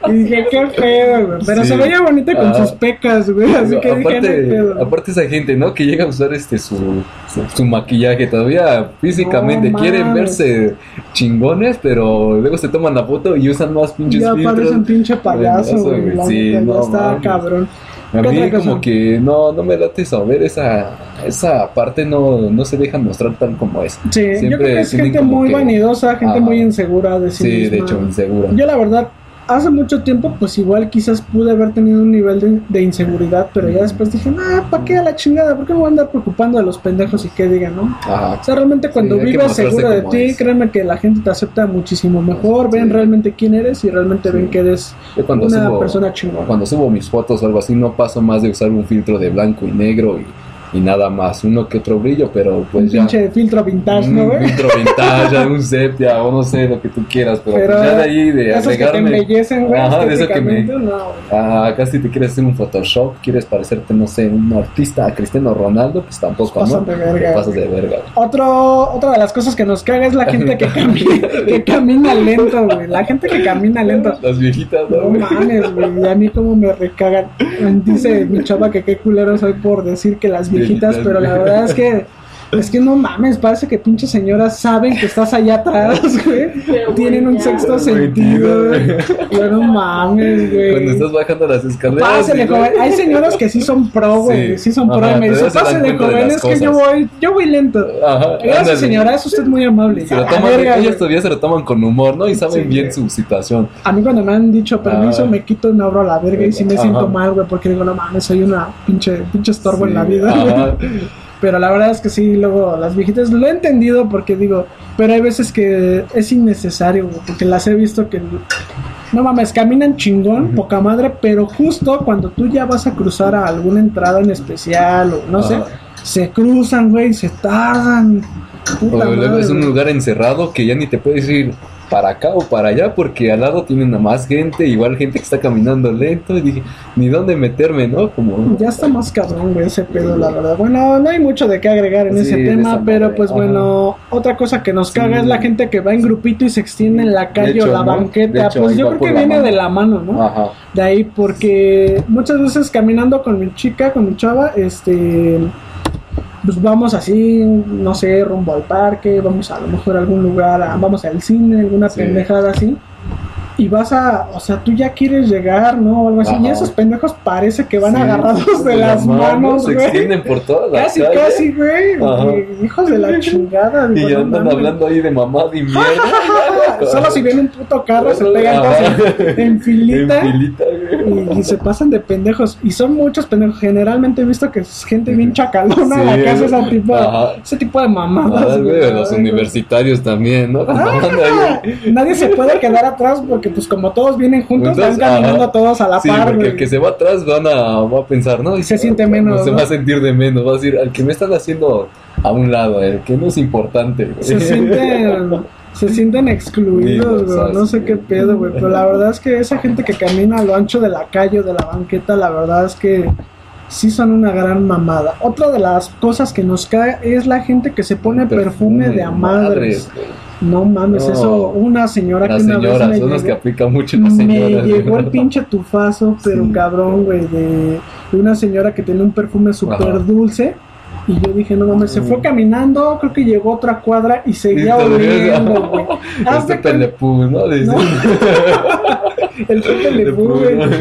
Y dije, qué pedo, güey. Pero Sí. se veía bonita con Ah. sus pecas, güey. Así que dije, no aparte, pedo. aparte esa gente, ¿no? Que llega a usar este su, su, su maquillaje todavía físicamente. No quieren verse chingones, pero luego se toman la foto y usan más pinches Ya filtros. parece un pinche payaso, güey. la Sí, ya no está cabrón. A ¿Qué mí como que no, no me late saber esa, esa parte no, no se deja mostrar tal como es. Sí, yo creo que es gente muy que- vanidosa, gente muy insegura de sí, Sí, de hecho, insegura. Yo la verdad, hace mucho tiempo, pues igual quizás pude haber tenido un nivel de, de inseguridad, pero ya después dije, ah, ¿para qué a la chingada? ¿Por qué me voy a andar preocupando de los pendejos y qué digan, no? Ajá. O sea, realmente cuando vives mostrarse seguro de ti, es. créeme que la gente te acepta muchísimo mejor, ven Sí. realmente quién eres y realmente Sí. ven que eres una subo, persona chingona. cuando subo mis fotos o algo así, no paso más de usar un filtro de blanco y negro y, y nada más. Uno que otro brillo, pero pues un ya. pinche filtro vintage, ¿no, un filtro vintage, un sepia o no sé lo que tú quieras, pero, Pero pues ya de ahí de Esos que te agregarme. embellecen, güey, Ajá, de eso que me- no. Ah, acá si te quieres hacer un Photoshop, quieres parecerte, no sé, un artista a Cristiano Ronaldo, pues tampoco, ¿no? de verga. Te pasas de verga. Otro, otra de las cosas que nos caga es la gente que camina, que camina lento, güey. La gente que camina lento. Las viejitas, ¿no, No mames, güey. Y a mí como me recagan. Dice mi chava que qué culero soy por decir que las viejitas, Pero la verdad es que es que no mames, parece que pinches señoras saben que estás allá atrás, güey. Tienen un sexto sentido, güey. no mames, güey. Cuando estás bajando las escaleras. Pásele, y, güey, joven. Hay señoras que sí son pro, güey. Sí. Sí. son pro. Ajá, y me dice, todavía se dan pásele, cuenta de joven. Es que yo voy, yo voy lento. Ajá, Gracias, ándale. señora. Es usted muy amable. Se lo toman, verga, ellas güey. todavía se lo toman con humor, ¿no? Y saben Sí, bien güey. su situación. A mí cuando me han dicho permiso Ah. me quito y me abro a la verga y sí me Ajá. siento mal, güey, porque digo, no mames, soy una pinche, pinche estorbo en la vida. güey. ajá. Pero la verdad es que sí, luego las viejitas lo he entendido porque digo, pero hay veces que es innecesario, güey, porque las he visto que no mames, caminan chingón, poca madre, pero justo cuando tú ya vas a cruzar a alguna entrada en especial o no sé, se cruzan, güey, se tardan. O Puta luego madre, es un güey. lugar encerrado que ya ni te puedes ir para acá o para allá porque al lado tienen a más gente, igual gente que está caminando lento y dije, ni dónde meterme, ¿no? Como Ya está más cabrón, güey, ese pedo, la verdad. Bueno, no hay mucho de qué agregar en Sí, ese tema, pero pues ajá. bueno, otra cosa que nos Sí. caga es la gente que va en grupito y se extiende en la calle hecho, o la banqueta. hecho, pues yo creo que viene mano. de la mano, ¿no? ajá. De ahí, porque muchas veces caminando con mi chica, con mi chava, este, pues vamos así, no sé, rumbo al parque, vamos a lo mejor a algún lugar, a- vamos al cine, alguna Sí. pendejada así. Y vas a, o sea, tú ya quieres llegar, ¿no? O algo así. Y esos pendejos parece que van Sí, agarrados de la las mano, manos, Se güey. extienden por todas las Casi, calles. casi, güey. Hijos de la chingada. Y andan mames. hablando ahí de mamá y mierda. Solo si viene un puto carro se pegan todos en, en filita. En filita, güey. Y, y se pasan de pendejos. Y son muchos pendejos. Generalmente he visto que es gente bien chacalona Sí, la que hace ese tipo, ajá. ese tipo de mamadas. Ah, güey, güey. los universitarios también, ¿no? Ah. Nadie se puede quedar atrás porque pues como todos vienen juntos, Entonces, van caminando ajá. todos a la Sí, par, porque güey. el que se va atrás van a, va a pensar, ¿no? Se siente menos, Se ¿no? va a sentir de menos. Va a decir, al que me están haciendo a un lado, el que no es importante. güey. se sienten se sienten excluidos, güey. No sé qué pedo, güey. Pero la verdad es que esa gente que camina a lo ancho de la calle o de la banqueta, la verdad es que sí son una gran mamada. Otra de las cosas que nos cae es la gente que se pone perfume, de a madres. güey. No mames, No. eso. Una señora Las que una señoras, vez son me los que llegó, aplican mucho las me señoras. llegó el pinche tufazo, pero Sí. cabrón, güey, de, de una señora que tenía un perfume súper dulce. Y yo dije, no mames, se fue caminando, creo que llegó otra cuadra y seguía oliendo, güey. Este pelepú, ¿no? No. El Pepe Le.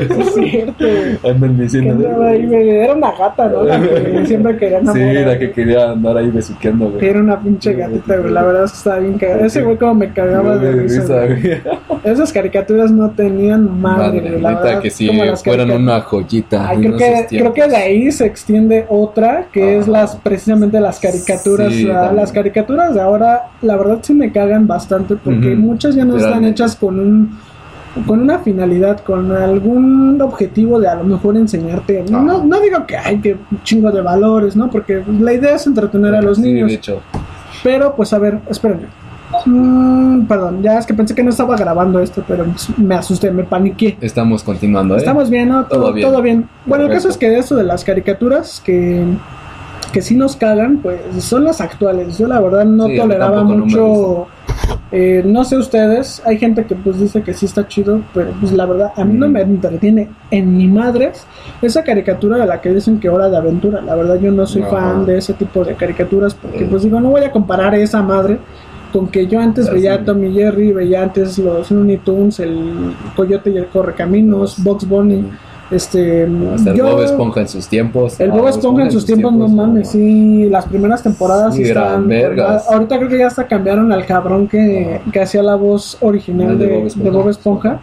Sí, es cierto. Andan diciendo. ahí. Era una gata, ¿no? La que siempre quería Sí, la que quería andar ahí besuqueando, güey. Era una pinche gatita, güey. La verdad es que estaba bien cagada. Ese güey como me cagaba de risa. Esas caricaturas no tenían madre, güey. La verdad, que las fueran una joyita. Ay, creo, que, creo que de ahí se extiende otra, que es las precisamente las caricaturas. Sí, las caricaturas de ahora, la verdad sí me cagan bastante, porque muchas ya no están hechas con un con una finalidad, con algún objetivo de a lo mejor enseñarte. No, no digo que hay que chingo de valores, ¿no? Porque la idea es entretener a los Sí, niños. de hecho. Pero, pues a ver, espérenme. Mm, perdón, ya es que pensé que no estaba grabando esto, pero me asusté, me paniqué. Estamos continuando, ¿eh? Estamos bien, ¿no? Todo, Todo bien. todo bien. Bueno, el caso es que eso de las caricaturas que, que sí nos cagan, pues son las actuales. Yo la verdad no Sí, toleraba mucho. Eh, no sé ustedes, hay gente que pues dice que sí está chido, pero pues la verdad a mí no me entretiene en mi madres esa caricatura de la que dicen que hora de aventura. La verdad yo no soy fan de ese tipo de caricaturas porque pues digo, no voy a comparar esa madre con que yo antes Ah, veía a Tommy Jerry, veía antes los Looney Tunes, el Coyote y el Correcaminos, Box Bunny, este, Hasta el Bob Esponja en sus tiempos. el Ah, Bob Esponja en sus tiempos, no mames, sí, las primeras temporadas Sí, vergas. Ahorita creo que ya hasta cambiaron al cabrón que, que hacía la voz original De de, Bob de Esponja. Bob Esponja.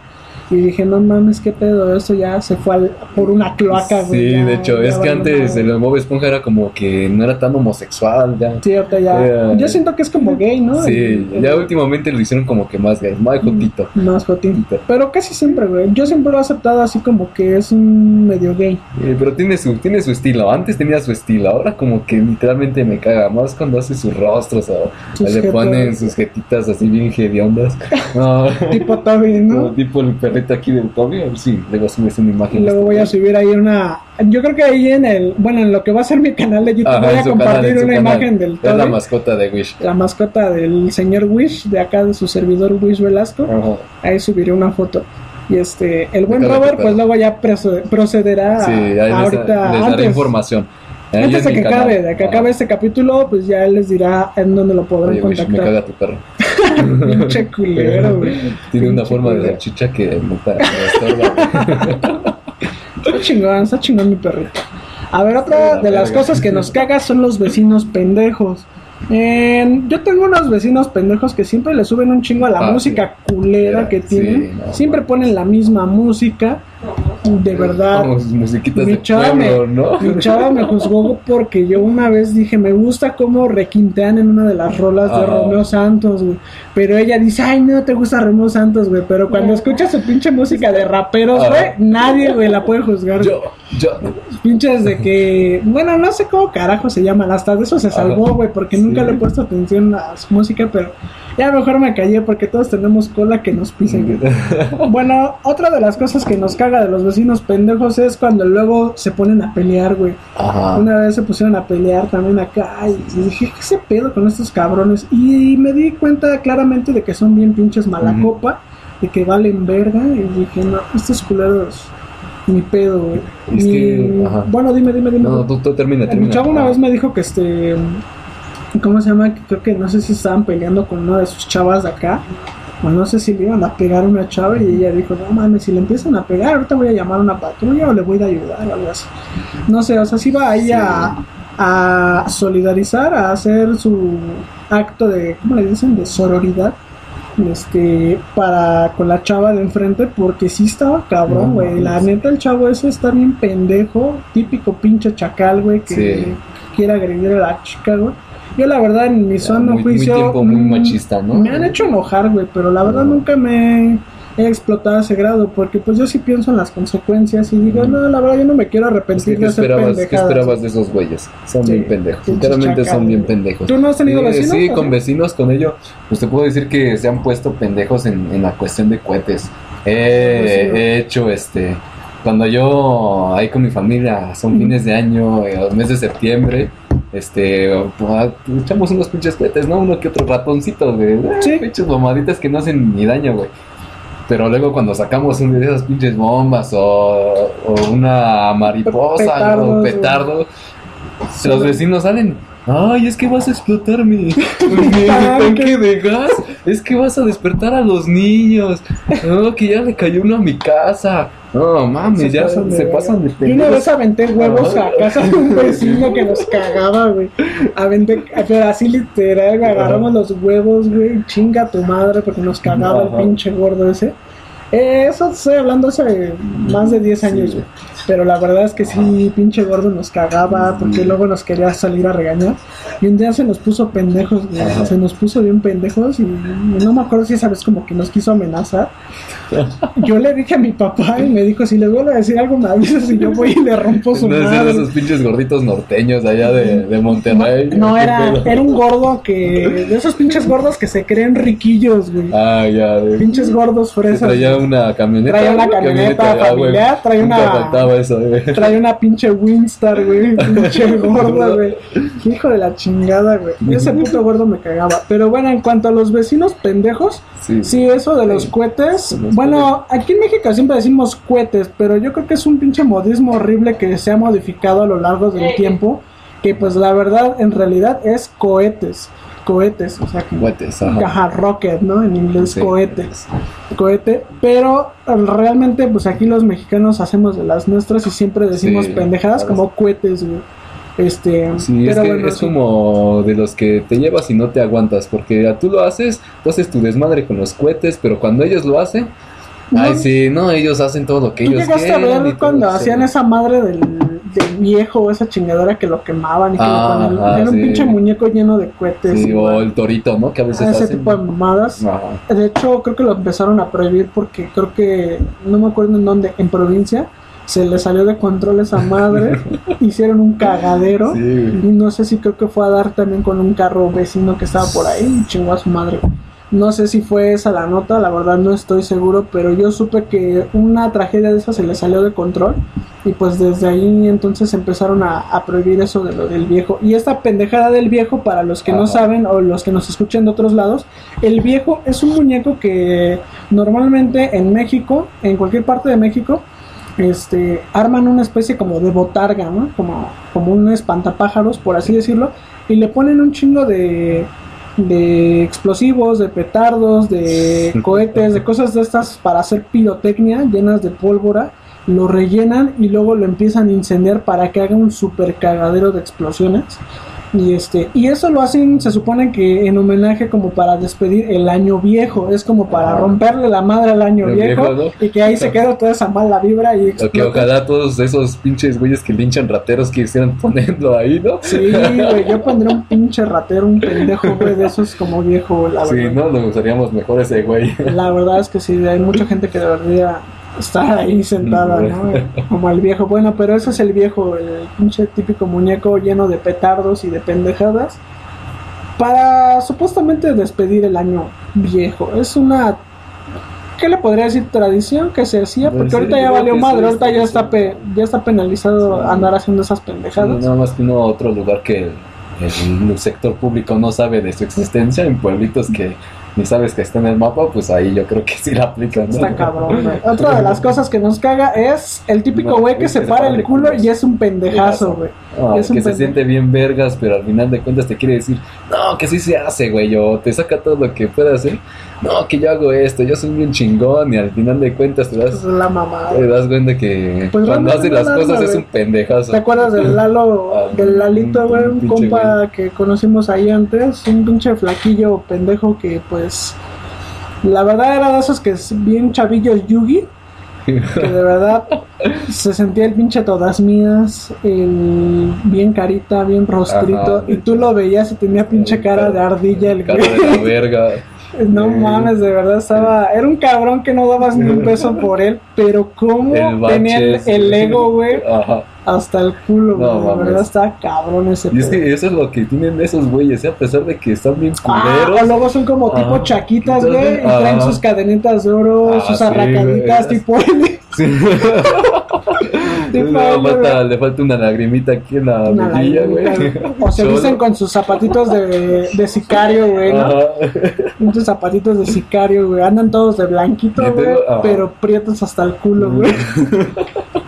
Y dije, no mames, qué pedo, eso ya se fue al- por una cloaca, güey. Sí, de hecho, es que antes el Bob Esponja era como que no era tan homosexual, ya. Sí, ahorita ya. Era- Yo siento que es como gay, ¿no? Sí, El- el- ya últimamente lo hicieron como que más gay, más jotito. Más jotín. Pero casi siempre, güey. Yo siempre lo he aceptado así como que es un medio gay. Eh, pero tiene su, tiene su estilo. Antes tenía su estilo. Ahora como que literalmente me caga. Más cuando hace sus rostros o Sus le ponen sus jetitas así bien hediondas. No. Tipo Toby, Como ¿no? tipo el perrito aquí del Toby. A ver si luego subes una imagen. luego voy a subir ahí una. Yo creo que ahí en el. Bueno, en lo que va a ser mi canal de YouTube, Ajá, voy a canal, compartir su una canal. imagen del Es la Toby. mascota de Wish. La mascota del señor Wish, de acá de su servidor Wish Velasco. Ajá. Ahí subiré una foto. Y este, el buen Robert, pues luego ya procederá Sí, ahí a, ahorita. les daré antes, información. Antes de que canal. acabe, de que Ajá. acabe este capítulo, pues ya él les dirá en dónde lo podrán Oye, Wish, me contactar. caga tu perro. Pinche culero, güey. Tiene una forma de salchicha que me estorba. Está chingón, está chingón mi perrito. A ver, otra de las cosas que nos caga son los vecinos pendejos. Eh, yo tengo unos vecinos pendejos que siempre le suben un chingo a la Ah, música culera Sí, que sí, tienen. no, siempre ponen la misma música. De verdad. Como sus musiquitas Mi de chava, pueblo, me, ¿no? mi chava me juzgó porque yo una vez dije, me gusta cómo requintean en una de las rolas de Ajá. Romeo Santos, güey. Pero ella dice, ay, no te gusta Romeo Santos, güey. Pero cuando escucha su pinche música de raperos, güey, nadie, güey, la puede juzgar. Yo, yo. Pinches de que, bueno, no sé cómo carajo se llaman, hasta de eso se salvó, güey, porque nunca le he puesto atención a su música, pero ya mejor me callé porque todos tenemos cola que nos pisen. Bueno, otra de las cosas que nos caga de los vecinos pendejos es cuando luego se ponen a pelear, güey. Ajá. Una vez se pusieron a pelear también acá y dije, ¿qué se pedo con estos cabrones? Y me di cuenta claramente de que son bien pinches mala Ujú. copa, de que valen verga. Y dije, no, estos culeros, ni pedo, güey. Es Ni- que, ajá. Bueno, dime, dime, dime. No, tú, tú termina, Mi termina. chavo una vez me dijo que este. ¿Cómo se llama? Creo que no sé si estaban peleando con una de sus chavas de acá. O no sé si le iban a pegar a una chava y ella dijo, no mames, si le empiezan a pegar, ahorita voy a llamar a una patrulla o le voy a ayudar o algo así. No sé, o sea, si iba ahí Sí. a, a solidarizar, a hacer su acto de, ¿cómo le dicen? De sororidad. Este, para con la chava de enfrente, porque sí estaba cabrón, No güey. La neta, el chavo ese está bien pendejo, típico pinche chacal, güey, que Sí. quiere agredir a la chica, güey. Yo, la verdad, en mi sano muy, juicio. muy tiempo muy mm, machista, ¿no? Me han hecho enojar, güey, pero la verdad No. nunca me he explotado a ese grado, porque pues yo sí pienso en las consecuencias y digo, Mm. no, la verdad yo no me quiero arrepentir ¿qué, de hacer ¿Qué esperabas de esos güeyes? Son Sí, bien pendejos. Sinceramente son bien pendejos. ¿Tú no has tenido Sí, vecinos? Sí, con vecinos, con ello. Pues te puedo decir que se han puesto pendejos en, en la cuestión de cohetes. He, Pues sí. he hecho este. Cuando yo ahí con mi familia, son fines de año, eh, mes de septiembre, este, pues, echamos unos pinches cohetes, ¿no? Uno que otro ratoncito, güey. Sí. Pinches bomaditas que no hacen ni daño, güey. Pero luego cuando sacamos una de esas pinches bombas o, o una mariposa Petardos, o petardo, Sí. los vecinos salen. Ay, es que vas a explotar mi, mi Tanque. tanque de gas. Es que vas a despertar a los niños. No, que ya le cayó uno a mi casa. No, mames, Se ya son- se pasan de Yo una vez aventé huevos a casa de un vecino que nos cagaba, güey. Aventé, pero así literal, agarramos los huevos, güey, chinga tu madre porque nos cagaba el pinche gordo ese. Eh, eso estoy hablando hace más de 10 años, Sí. Pero la verdad es que sí, pinche gordo nos cagaba porque luego nos quería salir a regañar. Y un día se nos puso pendejos, güey. Se nos puso bien pendejos y no me acuerdo si esa vez como que nos quiso amenazar. Yo le dije a mi papá y me dijo, si le vuelvo a decir algo me avisas y yo voy y le rompo su No madre. esos pinches gorditos norteños allá de, de Monterrey. No, ¿Qué era, pedo? era un gordo que... De esos pinches gordos que se creen riquillos, güey. Ah, ya. De, Pinches gordos fresas. Una camioneta. Traía una camioneta familiar, Nunca una- faltaba eso, güey. Trae una pinche Winstar, güey. Pinche gordo, güey. Hijo de la chingada, güey. Ese puto gordo me cagaba. Pero bueno, en cuanto a los vecinos pendejos, Sí, sí, eso de los Sí. cohetes. Los Bueno, aquí en México siempre decimos cohetes, pero yo creo que es un pinche modismo horrible que se ha modificado a lo largo del tiempo. Que pues la verdad, en realidad es cohetes. Cohetes, o sea que. Cohetes, ajá. Ajá, rocket, ¿no? En inglés, Sí. cohetes cohete, pero eh, realmente pues aquí los mexicanos hacemos de las nuestras y siempre decimos Sí, pendejadas claro. como cohetes, güey. Este, Sí, es, pero que bueno, es sí. como de los que te llevas y no te aguantas, porque tú lo haces, tú haces tu desmadre con los cohetes, pero cuando ellos lo hacen, No. ay sí, no, ellos hacen todo lo que ¿Tú ellos llegaste a quieren. y ver cuando hacían esa madre del, del viejo, esa chingadera que lo quemaban y que Ah, lo ponían? ajá, Era un pinche muñeco lleno de cohetes. Sí, o el torito, ¿no? Que a veces Ah, ese hacen. tipo de mamadas. Ajá. De hecho, creo que lo empezaron a prohibir porque creo que, no me acuerdo en dónde, en provincia, se le salió de control esa madre, hicieron un cagadero. Sí. Y no sé si creo que fue a dar también con un carro vecino que estaba por ahí y chingó a su madre. No sé si fue esa la nota, la verdad no estoy seguro, pero yo supe que una tragedia de esa se le salió de control y pues desde ahí entonces empezaron a, a prohibir eso de lo del viejo. Y esta pendejada del viejo, para los que no saben o los que nos escuchen de otros lados, el viejo es un muñeco que normalmente en México, en cualquier parte de México, este, arman una especie como de botarga, ¿no? Como, como un espantapájaros, por así decirlo, y le ponen un chingo de, de explosivos, de petardos, de cohetes, de cosas de estas para hacer pirotecnia llenas de pólvora, lo rellenan y luego lo empiezan a incendiar para que haga un super cagadero de explosiones. Y este, y eso lo hacen, se supone que en homenaje como para despedir el año viejo, es como para Ah. romperle la madre al año El viejo, viejo, ¿no? y que ahí se queda toda esa mala vibra y que ojalá todos esos pinches güeyes que linchan rateros quisieran ponerlo ahí, ¿no? Sí, güey, yo pondría un pinche ratero, un pendejo, güey, de esos como viejo, Sí, no, lo usaríamos mejor ese güey. La verdad es que sí, hay mucha gente que debería estar ahí sentada, ¿no? Como el viejo. Bueno, pero ese es el viejo, el pinche típico muñeco lleno de petardos y de pendejadas. Para supuestamente despedir el año viejo. Es una. ¿Qué le podría decir? Tradición que se hacía, porque sí, ahorita ya valió madre, ahorita ya está, pe- ya está penalizado Sí. andar haciendo esas pendejadas. Nada más que uno a otro lugar que el, el sector público no sabe de su existencia, en pueblitos que ni sabes que está en el mapa, pues ahí yo creo que sí la aplican. ¿no? Está cabrón, güey. Otra de las cosas que nos caga es el típico No, güey que se para el culo y es un pendejazo, güey. No, que se siente bien vergas, pero al final de cuentas te quiere decir, no, que sí se hace, güey, o te saca todo lo que pueda hacer. No, que yo hago esto, yo soy bien chingón, y al final de cuentas te das, la mamada. te das cuenta que Pues cuando hace las cosas es un pendejazo. ¿Te acuerdas del Lalo, Ah, del Lalito, güey? Un compa que conocimos ahí antes, un pinche flaquillo pendejo que, pues, la verdad era de esos que es bien chavillos yugi, que de verdad se sentía el pinche todas mías, el bien carita, bien rostrito, Ajá. y tú lo veías y tenía pinche cara de ardilla el Cara de la verga. No mames, de verdad estaba. Era un cabrón que no dabas ni un peso por él, pero como El tenía el, ego, güey, Ajá. hasta el culo, No güey. mames. verdad estaba cabrón ese Y es pedo. que eso es lo que tienen esos güeyes, ¿eh? a pesar de que están bien Ah, culeros. o luego son como tipo chaquitas, güey, y traen sus cadenitas de oro, Ah, sus sí, arracaditas güey. tipo. Sí. Le, falta, güey. le falta una lagrimita aquí en la mejilla, güey. O se visten con sus zapatitos de, de sicario, güey, ¿no? Muchos zapatitos de sicario, güey. Andan todos de blanquito, güey. Pero prietos hasta el culo, güey.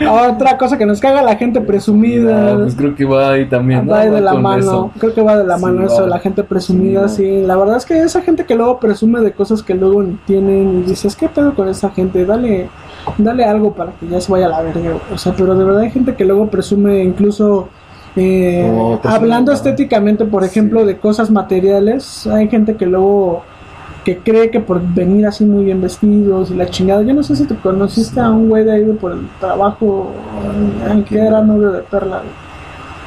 Otra cosa que nos caga la gente presumida. Ah, pues creo que va ahí también. ¿no? Va de Va la mano, eso. creo que va de la Sí, mano va. eso, la gente presumida, Sí, sí, La verdad es que esa gente que luego presume de cosas que luego tienen y dices, ¿qué pedo con esa gente? Dale, dale algo para que ya se vaya a la verga. O sea, pero de verdad hay gente que luego presume incluso eh, hablando estéticamente, por ejemplo, Sí. de cosas materiales. Hay gente que luego que cree que por venir así muy bien vestidos y la chingada. Yo no sé si te conociste a un güey de ahí de por el trabajo, eh, que era novio de Perla. güey.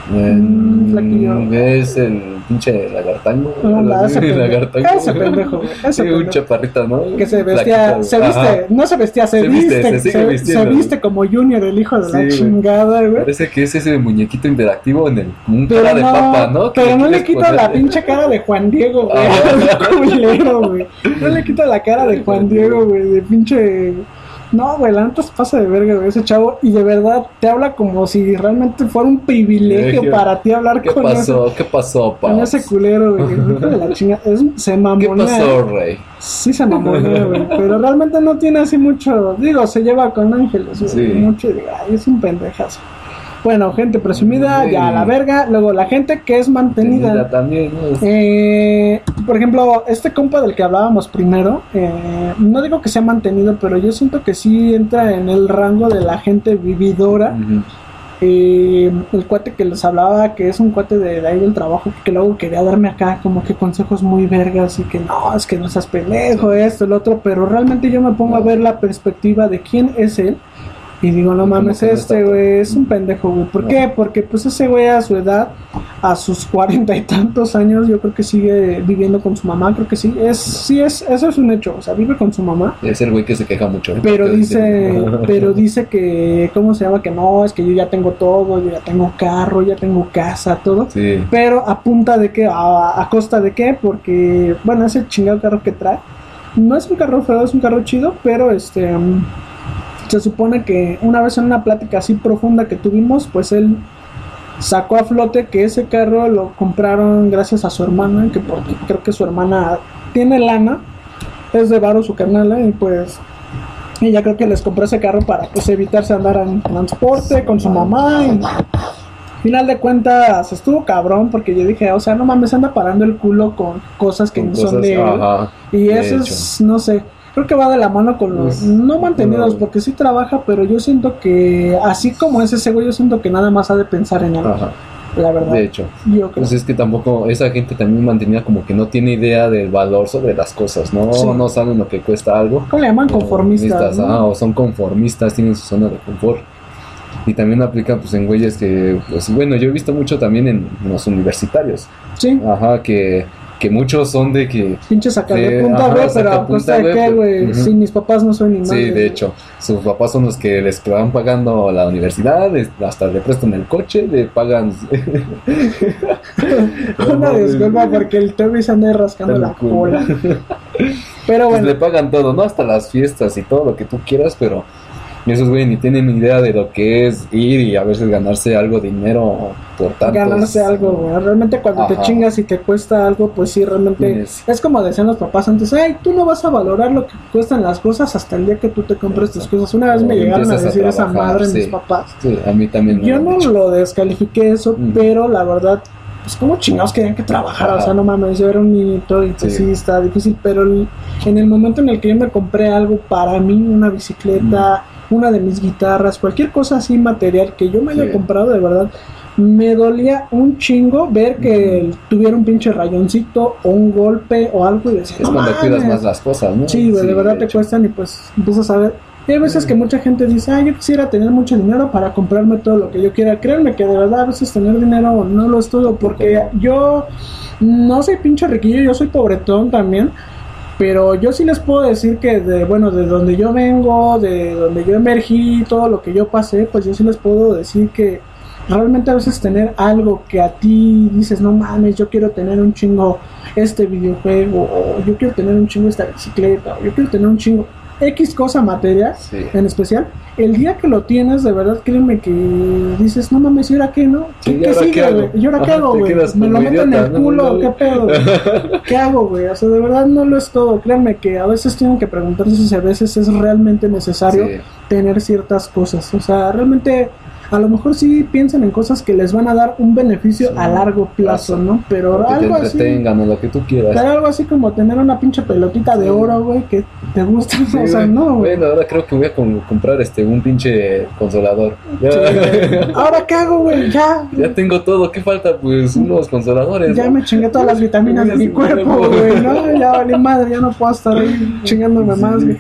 Mm. Es el pinche lagartango. No, la- ese pendejo, lagartango. ese pendejo, güey, ese Sí, un pendejo. chaparrito, ¿no? que se vestía, se viste, Ajá. no se vestía, se, Se viste, viste, se viste como Junior, el hijo de Sí, la chingada, güey. Parece que es ese muñequito interactivo en el un Pero cara de no, papa, ¿no? Pero no le quita la pinche cara de Juan Diego, güey. Ah. No le quita la cara de Juan Diego, güey, de pinche. No, güey, la neta se pasa de verga, güey, ese chavo. Y de verdad te habla como si realmente fuera un privilegio para ti hablar ¿Qué con ese, pasó? ¿Qué pasó, con ese culero, güey. De la chinga. Es, se ¿Qué mamonea. pasó, rey? Sí se mamonea, güey. Pero realmente no tiene así mucho. Digo, se lleva con ángeles, güey. Sí. Mucho "Ay, es un pendejazo. Bueno, gente presumida, Sí. ya a la verga. Luego, la gente que es mantenida. Tenida también, ¿no? Eh, por ejemplo, este compa del que hablábamos primero, eh, no digo que sea mantenido, pero yo siento que sí entra en el rango de la gente vividora. Eh, el cuate que les hablaba, que es un cuate de, de ahí del trabajo, que luego quería darme acá como que consejos muy vergas y que no, es que no seas pendejo, esto, el otro, pero realmente yo me pongo a ver la perspectiva de quién es él. Y digo, no mames, este güey es un pendejo, güey. ¿Por qué? Porque pues ese güey a su edad, a sus cuarenta y tantos años, yo creo que sigue viviendo con su mamá, creo que sí. Es, sí es, eso es un hecho, o sea, vive con su mamá. Es el güey que se queja mucho. Pero dice, pero dice que, ¿cómo se llama? Que no, es que yo ya tengo todo, yo ya tengo carro, ya tengo casa, todo. Sí. Pero a punta de qué, a, a costa de qué, porque, bueno, ese chingado carro que trae, no es un carro feo, es un carro chido, pero este, se supone que una vez en una plática así profunda que tuvimos, pues él sacó a flote que ese carro lo compraron gracias a su hermana, que porque creo que su hermana tiene lana, es de varo su carnala, y pues ella creo que les compró ese carro para pues evitarse andar en transporte con su mamá y final de cuentas estuvo cabrón porque yo dije, o sea, no mames, anda parando el culo con cosas que Con no son de él. ajá. Y de eso es, no sé, creo que va de la mano con los Pues, no mantenidos, porque sí trabaja, pero yo siento que, así como es ese güey, yo siento que nada más ha de pensar en él. Ajá. La verdad. De hecho. Yo creo. Pues es que tampoco, esa gente también mantenía como que no tiene idea del valor sobre las cosas, ¿no? Sí. No saben lo que cuesta algo. ¿Cómo le llaman? Conformistas. ¿no? ah, o son conformistas, tienen su zona de confort. Y también aplica pues en güeyes que, pues bueno, yo he visto mucho también en los universitarios. Sí, Ajá, que, que muchos son de que, pinche sacar de Sí, punta, güey, pero a sacapunta, costa de qué, güey. Ujú. Si mis papás no son ni sí, de hecho, sus papás son los que les van pagando la universidad, hasta le prestan el coche, le pagan... Una disculpa porque el Toby se anda rascando la cola. Pero Pues bueno, le pagan todo, ¿no? Hasta las fiestas y todo lo que tú quieras, pero esos güey ni tienen idea de lo que es ir y a veces ganarse algo dinero por tanto. ganarse algo, güey. Realmente cuando te chingas y te cuesta algo, pues sí, realmente Tienes- es como decían los papás antes, ay, tú no vas a valorar lo que cuestan las cosas hasta el día que tú te compres tus cosas. Una vez me llegaron a empiezas a decir esa madre sí. mis papás. Sí, a mí también me Yo no dicho. lo descalifiqué eso, Mm. pero la verdad, pues como chingados querían que trabajara, o sea, no mames, yo era un niñito y pues Sí. sí, está difícil, pero en el momento en el que yo me compré algo para mí, una bicicleta, una de mis guitarras, cualquier cosa así material que yo me haya Sí. comprado, de verdad, me dolía un chingo ver que tuviera un pinche rayoncito o un golpe o algo y decía, Es "No cuando cuidas mames". más las cosas, ¿no? Sí, güey, de verdad te hecho. cuestan y pues empiezas a ver. Y hay veces que mucha gente dice, ah, yo quisiera tener mucho dinero para comprarme todo lo que yo quiera. Créanme que de verdad a veces tener dinero no lo es todo, porque yo no soy pinche riquillo, yo soy pobretón también. Pero yo sí les puedo decir que de, bueno, de donde yo vengo, de donde yo emergí, todo lo que yo pasé, pues yo sí les puedo decir que realmente a veces tener algo que a ti dices, no mames, yo quiero tener un chingo este videojuego, o yo quiero tener un chingo esta bicicleta, o yo quiero tener un chingo X cosa material Sí. en especial, el día que lo tienes, de verdad, créeme que dices, no mames, ¿y ahora qué, no? ¿Qué, ¿y qué ahora sigue, güey? ¿Y ahora qué hago, güey? ¿Me lo meto en el culo No, qué pedo, güey? ¿Qué hago, güey? O sea, de verdad no lo es todo. Créanme que a veces tienen que preguntarse si a veces es realmente necesario Sí. tener ciertas cosas. O sea, realmente a lo mejor sí piensan en cosas que les van a dar un beneficio Sí, a largo plazo, plazo. ¿no? Pero que te algo así... entretengan o lo que tú quieras. Pero algo así como tener una pinche pelotita de Sí. oro, güey, que te gusta. Sí, o sea, güey. no, güey. Bueno, ahora creo que voy a com- comprar este un pinche consolador. Ya. Ahora qué hago, güey, ya. ya tengo todo, ¿qué falta? Pues unos consoladores. Ya ¿no? me chingué todas las vitaminas de mi cuerpo, güey, ¿no? Ya valí madre, ya no puedo estar ahí chingándome más, güey.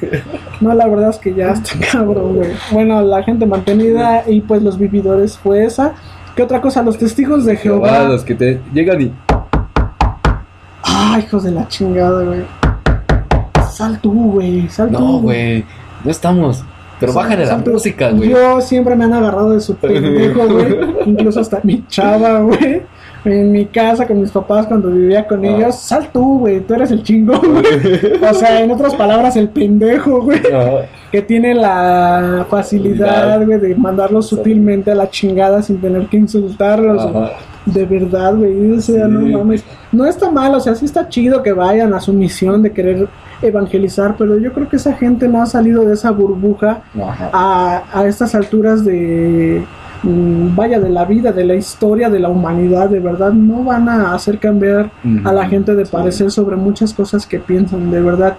No, la verdad es que ya está cabrón, güey. Bueno, la gente mantenida y pues los vividores fue esa. ¿Qué otra cosa? Los testigos de Jehová, Jehová. los que te llegan y Ah, hijos de la chingada, güey. Sal tú, güey, sal tú. no, güey, no estamos. Pero Sal- bájale la sal tú. música, güey. Yo siempre me han agarrado de su pendejo, güey. Incluso hasta mi chava, güey. En mi casa con mis papás cuando vivía con Ah. ellos. Sal tú, güey. Tú eres el chingón, güey. O sea, en otras palabras, el pendejo, güey. Que tiene la facilidad, güey, de mandarlos sutilmente a la chingada sin tener que insultarlos. De verdad, güey. O sea, Sí. no mames. No está mal, o sea, sí está chido que vayan a su misión de querer evangelizar, pero yo creo que esa gente no ha salido de esa burbuja a, a estas alturas de vaya de la vida, de la historia, de la humanidad, de verdad no van a hacer cambiar a la gente de parecer sobre muchas cosas que piensan, de verdad.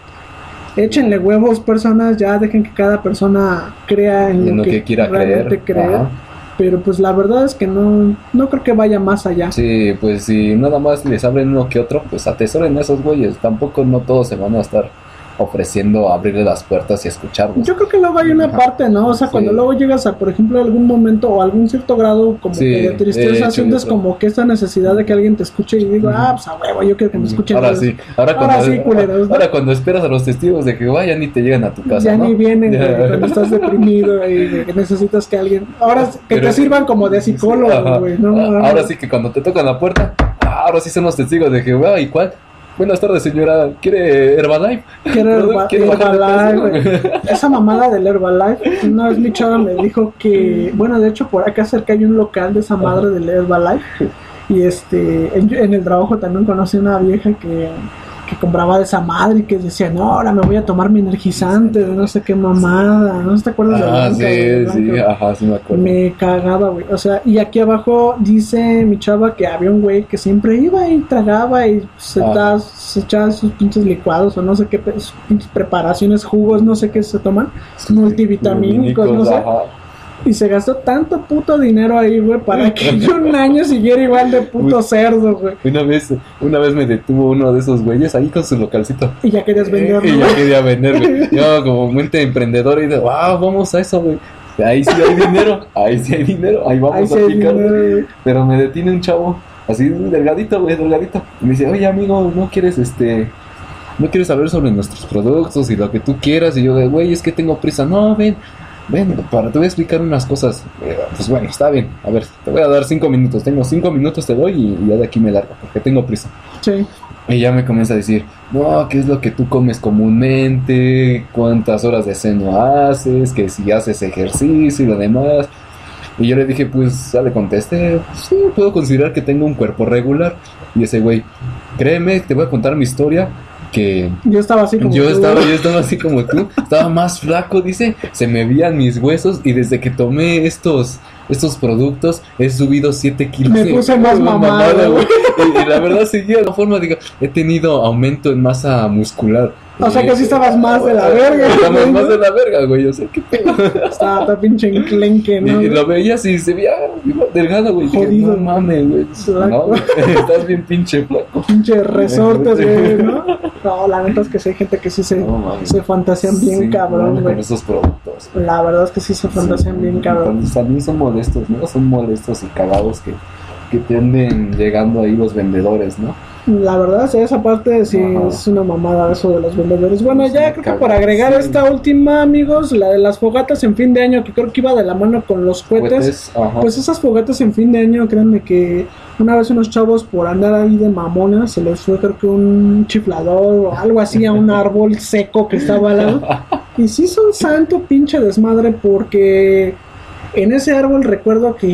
Échenle huevos, personas, ya dejen que cada persona crea en, En lo que quiera realmente creer. Pero pues la verdad es que no, no creo que vaya más allá. Sí, pues si nada más les abren uno que otro, pues atesoren a esos güeyes. Tampoco no todos se van a estar ofreciendo abrirle las puertas y escucharlos. Yo creo que luego hay una Ajá. parte, ¿no? O sea, cuando luego llegas a, por ejemplo, algún momento o algún cierto grado como Sí, que de tristeza, sientes como que esta necesidad de que alguien te escuche y digo, ah, pues a huevo, yo quiero que me escuchen. Ahora ellos". sí, ahora Ahora cuando, sí, culeros, ¿no? ahora cuando esperas a los testigos de Jehová ya ni te llegan a tu casa. ya ¿no? ni vienen, Ya. güey, cuando estás deprimido y que necesitas que alguien. Ahora que Pero- te sirvan como de psicólogo, güey. No, Ah, ahora sí que cuando te tocan la puerta, ah, ahora sí son los testigos de Jehová. ¿Y cuál? Buenas tardes, señora. ¿Quiere Herbalife? Quiero Herba- ¿Quiere bajar de Herbalife. Esa mamada del Herbalife, una vez mi chava me dijo que, bueno, de hecho por acá cerca hay un local de esa madre del Herbalife. Y este, en, en el trabajo también conocí una vieja que, que compraba de esa madre y que decía, no, ahora me voy a tomar mi energizante de no sé qué mamada. ¿No te acuerdas de Ah, Blanca, sí, güey? sí, Blanca? ajá, sí me acuerdo. Me cagaba, güey. O sea, y aquí abajo dice mi chava que había un güey que siempre iba y tragaba y se, da- se echaba sus pinches licuados o no sé qué, sus pinches preparaciones, jugos, no sé qué se toman, multivitamínicos, no sé. ajá. Y se gastó tanto puto dinero ahí, güey, para que yo un año siguiera igual de puto Uy. cerdo, güey. Una vez, una vez me detuvo uno de esos güeyes ahí con su localcito. Y ya querías venderlo. Y ya quería vender, güey. Yo como mente emprendedor y de, wow, vamos a eso, güey. Ahí sí hay dinero, ahí sí hay dinero, ahí vamos Ahí sí a picar. dinero. Pero me detiene un chavo, así delgadito, güey, delgadito. Y me dice, oye amigo, ¿no quieres este... No quieres saber sobre nuestros productos y lo que tú quieras? Y yo de, güey, es que tengo prisa. No, ven, ven, para, te voy a explicar unas cosas. Eh, Pues bueno, está bien. A ver, te voy a dar cinco minutos. Tengo cinco minutos, te doy y, y ya de aquí me largo, porque tengo prisa. Sí. Y ya me comienza a decir, no, ¿qué es lo que tú comes comúnmente? ¿Cuántas horas de seno haces? Que si haces ejercicio y lo demás. Y yo le dije, pues, ya le contesté, sí, puedo considerar que tengo un cuerpo regular. Y ese güey, créeme, te voy a contar mi historia, que Yo estaba así como. yo tú, estaba, yo estaba así como tú, estaba más flaco, dice, se me veían mis huesos y desde que tomé estos, estos productos he subido 7 kilos. Me puse más mamado, güey. Y, y la verdad seguía de la forma, digo, he tenido aumento en masa muscular. O sea que sí estabas más de la verga, Estaba güey, más de la verga, güey, o sea, qué pedo. Estaba está pinche enclenque, ¿no? y lo veías y se veía delgado, güey. Jodido. No mames, güey. No, estás bien pinche flaco. Pinche resortes, güey, ¿no? No, la neta es que sí hay gente que sí se, No se fantasean bien Sí, cabrón, Con güey. esos productos. La verdad es que sí se fantasean bien cabrón. También son molestos, ¿no? Son molestos y cagados que, que te anden llegando ahí los vendedores, ¿no? La verdad, sí, esa parte sí Ajá. es una mamada eso de los vendedores. Bueno, Sí, ya creo que por agregar Sí. esta última, amigos, la de las fogatas en fin de año, que creo que iba de la mano con los cohetes. Pues esas fogatas en fin de año, créanme que una vez unos chavos por andar ahí de mamonas se les fue creo que un chiflador o algo así a un árbol seco que estaba al lado. Y sí son santo pinche desmadre porque en ese árbol recuerdo que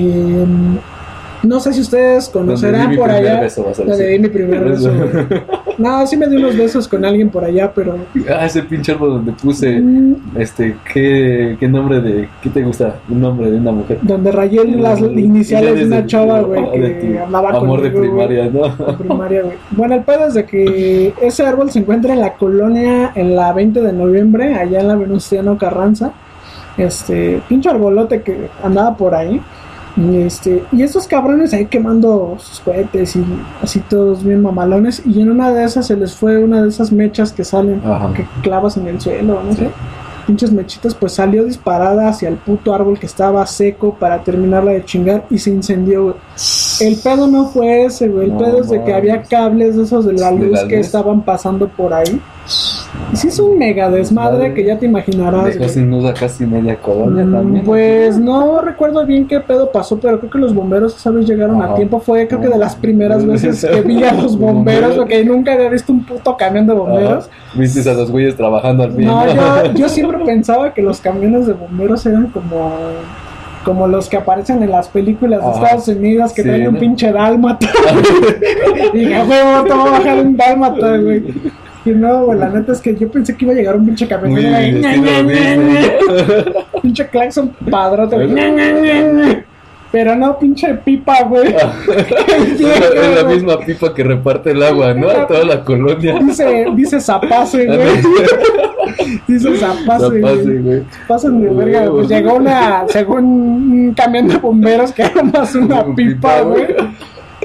no sé si ustedes conocerán por allá. beso, a Donde di mi primer beso. No, sí me di unos besos con alguien por allá, pero Ah, ese pinche árbol donde puse, mm, este, ¿qué, qué nombre de, qué te gusta? Un nombre de una mujer. donde rayé las iniciales de una chava, güey, de que hablaba Amor de conmigo, primaria, ¿no? Primaria, güey. Bueno, el pedo es de que ese árbol se encuentra en la colonia en la 20 de noviembre, allá en la Venustiano Carranza. Este, pinche arbolote que andaba por ahí. Y este, y estos cabrones ahí quemando sus cohetes y así todos bien mamalones. Y en una de esas se les fue una de esas mechas que salen, Ajá. que clavas en el suelo, no Sí. sé. Pinches mechitas, pues salió disparada hacia el puto árbol que estaba seco para terminarla de chingar y se incendió, güey. El pedo no fue ese, güey. El No pedo es de que había cables de esos de la De luz la que luz. estaban pasando por ahí. Y sí es un mega desmadre que ya te imaginarás, Dejó sin duda casi media colonia Mm, también. Pues no recuerdo bien qué pedo pasó, pero creo que los bomberos esa vez llegaron a tiempo. Fue creo que de las primeras veces que vi a los bomberos, porque nunca había visto un puto camión de bomberos. Ajá. Viste a los güeyes trabajando al fin. No, yo, yo siempre pensaba que los camiones de bomberos eran como como los que aparecen en las películas de Ajá. Estados Unidos que Sí, traen un ¿no? pinche dálmata. y dije, güey, te voy a bajar un dálmata, güey. Y no, güey, la neta es que yo pensé que iba a llegar un pinche camión. Güey, pinche claxon padrote, güey. Pero no, pinche pipa, güey. Es la, es la misma pipa que reparte el agua, ¿no? A toda la colonia. Dice, dice zapase, güey. Dice zapase, güey. güey. Pasan de verga, pues llegó una, según un camión de bomberos que era más una Un pipa, pipa, güey.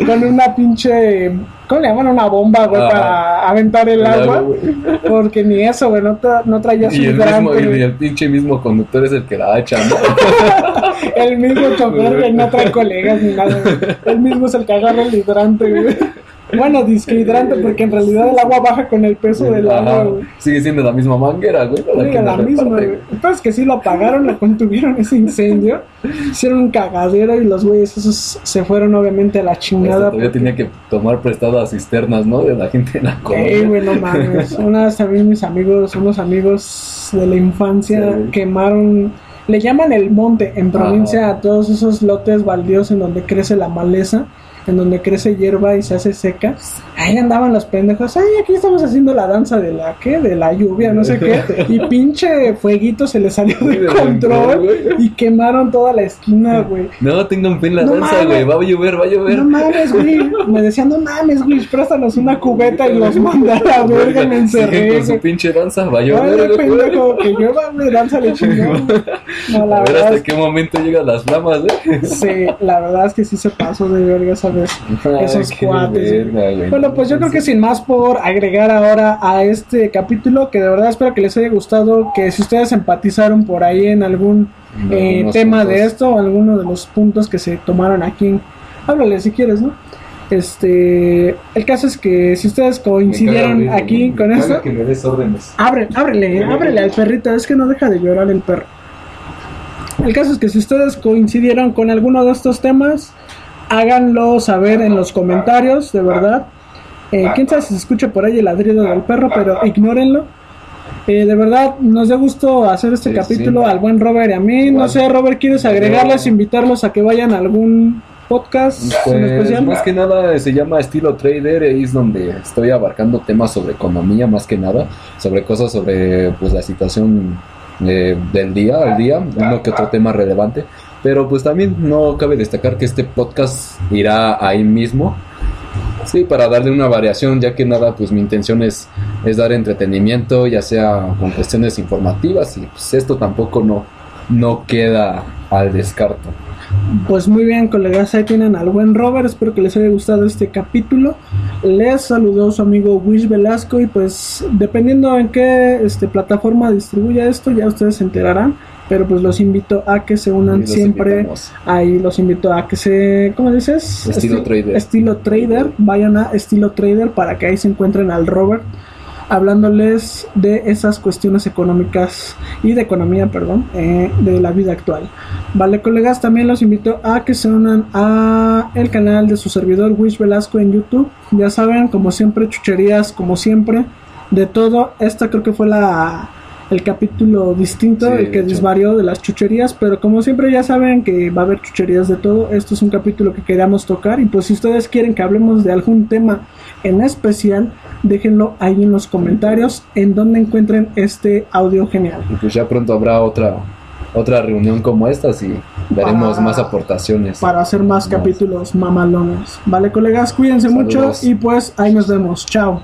Con una pinche, ¿cómo le llaman? Una bomba, güey, para aventar el El agua. güey. Porque ni eso, güey, no, tra- no traía su el, mismo, y el pinche mismo conductor es el que la echa, ¿no? El mismo chofer, güey, no trae colegas ni nada, güey. Él mismo es el que agarra el hidrante, güey. Bueno, disque hidrante, porque en realidad el agua baja con el peso del agua, güey. Sigue siendo la misma manguera, güey. Sí, que la la misma, güey. Entonces que sí lo apagaron, lo contuvieron ese incendio, hicieron un cagadero y los güeyes esos se fueron obviamente a la Este, chingada. todavía porque- tenía que tomar prestadas cisternas, ¿no? De la gente en la Ey, colonia. güey, no mames. Una vez también mis amigos, unos amigos de la infancia Sí. quemaron, le llaman el monte en provincia Ajá. a todos esos lotes baldíos en donde crece la maleza, en donde crece hierba y se hace seca. Ahí andaban los pendejos, ay, aquí estamos haciendo la danza de la, ¿qué? De la lluvia, no sé qué, y pinche fueguito se le salió de control y quemaron toda la esquina, güey. No, tengan fe en la danza, güey, va a llover, va a llover. No mames, güey, me decían, no mames, güey, préstanos una cubeta y los mandé a la verga, me encerré. Sí, con su pinche danza, va a llover. Ay, pendejo, que llueva, güey, danza le chingón. No, la a ver hasta qué momento llegan las flamas, ¿eh? Sí, la verdad es que sí se pasó de verga esa vez. Esos cuates. bueno, pues yo creo que sin más por agregar ahora a este capítulo, que de verdad espero que les haya gustado, que si ustedes empatizaron por ahí en algún eh, tema de esto o alguno de los puntos que se tomaron aquí, háblale si quieres, ¿no? Este, el caso es que si ustedes coincidieron aquí con esto, que me des órdenes. Abre, ábrele, ábrele al perrito, es que no deja de llorar el perro. El caso es que si ustedes coincidieron con alguno de estos temas, háganlo saber en los comentarios, de verdad. Eh, quién sabe si se escucha por ahí el ladrido del perro, pero ignórenlo. Eh, de verdad, nos da gusto hacer este capítulo al buen Robert y a mí. No sé, Robert, ¿quieres agregarles, invitarlos a que vayan a algún podcast pues, especial? Más que nada se llama Estilo Trader, es donde estoy abarcando temas sobre economía, más que nada, sobre cosas sobre pues la situación eh, del día al día, uno que otro tema relevante. Pero pues también no cabe destacar que este podcast irá ahí mismo. Sí, para darle una variación, ya que nada, pues mi intención es, es dar entretenimiento, ya sea con cuestiones informativas, y pues esto tampoco no, no queda al descarto. Pues muy bien, colegas, ahí tienen al buen Robert. Espero que les haya gustado este capítulo. Les saludó su amigo Wish Velasco. Y pues, dependiendo en qué este, plataforma distribuya esto, ya ustedes se enterarán. Pero pues los invito a que se unan siempre. Ahí los invito a que se. ¿Cómo dices? Estilo Trader. Estilo Trader. Vayan a Estilo Trader para que ahí se encuentren al Robert hablándoles de esas cuestiones económicas y de economía, perdón, eh, de la vida actual. Vale, colegas, también los invito a que se unan a el canal de su servidor Wish Velasco en YouTube. Ya saben, como siempre, chucherías, como siempre, de todo. Esta creo que fue la el capítulo distinto, el que desvarió de las chucherías, pero como siempre ya saben que va a haber chucherías de todo, esto es un capítulo que queríamos tocar y pues si ustedes quieren que hablemos de algún tema en especial, déjenlo ahí en los comentarios en donde encuentren este audio genial. Y pues ya pronto habrá otra otra reunión como esta y veremos más aportaciones. Para hacer más capítulos mamalones. Vale, colegas, cuídense mucho y pues ahí nos vemos. Chao.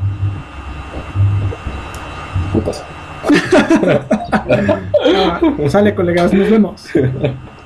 Putas. sale, colegas, nos vemos.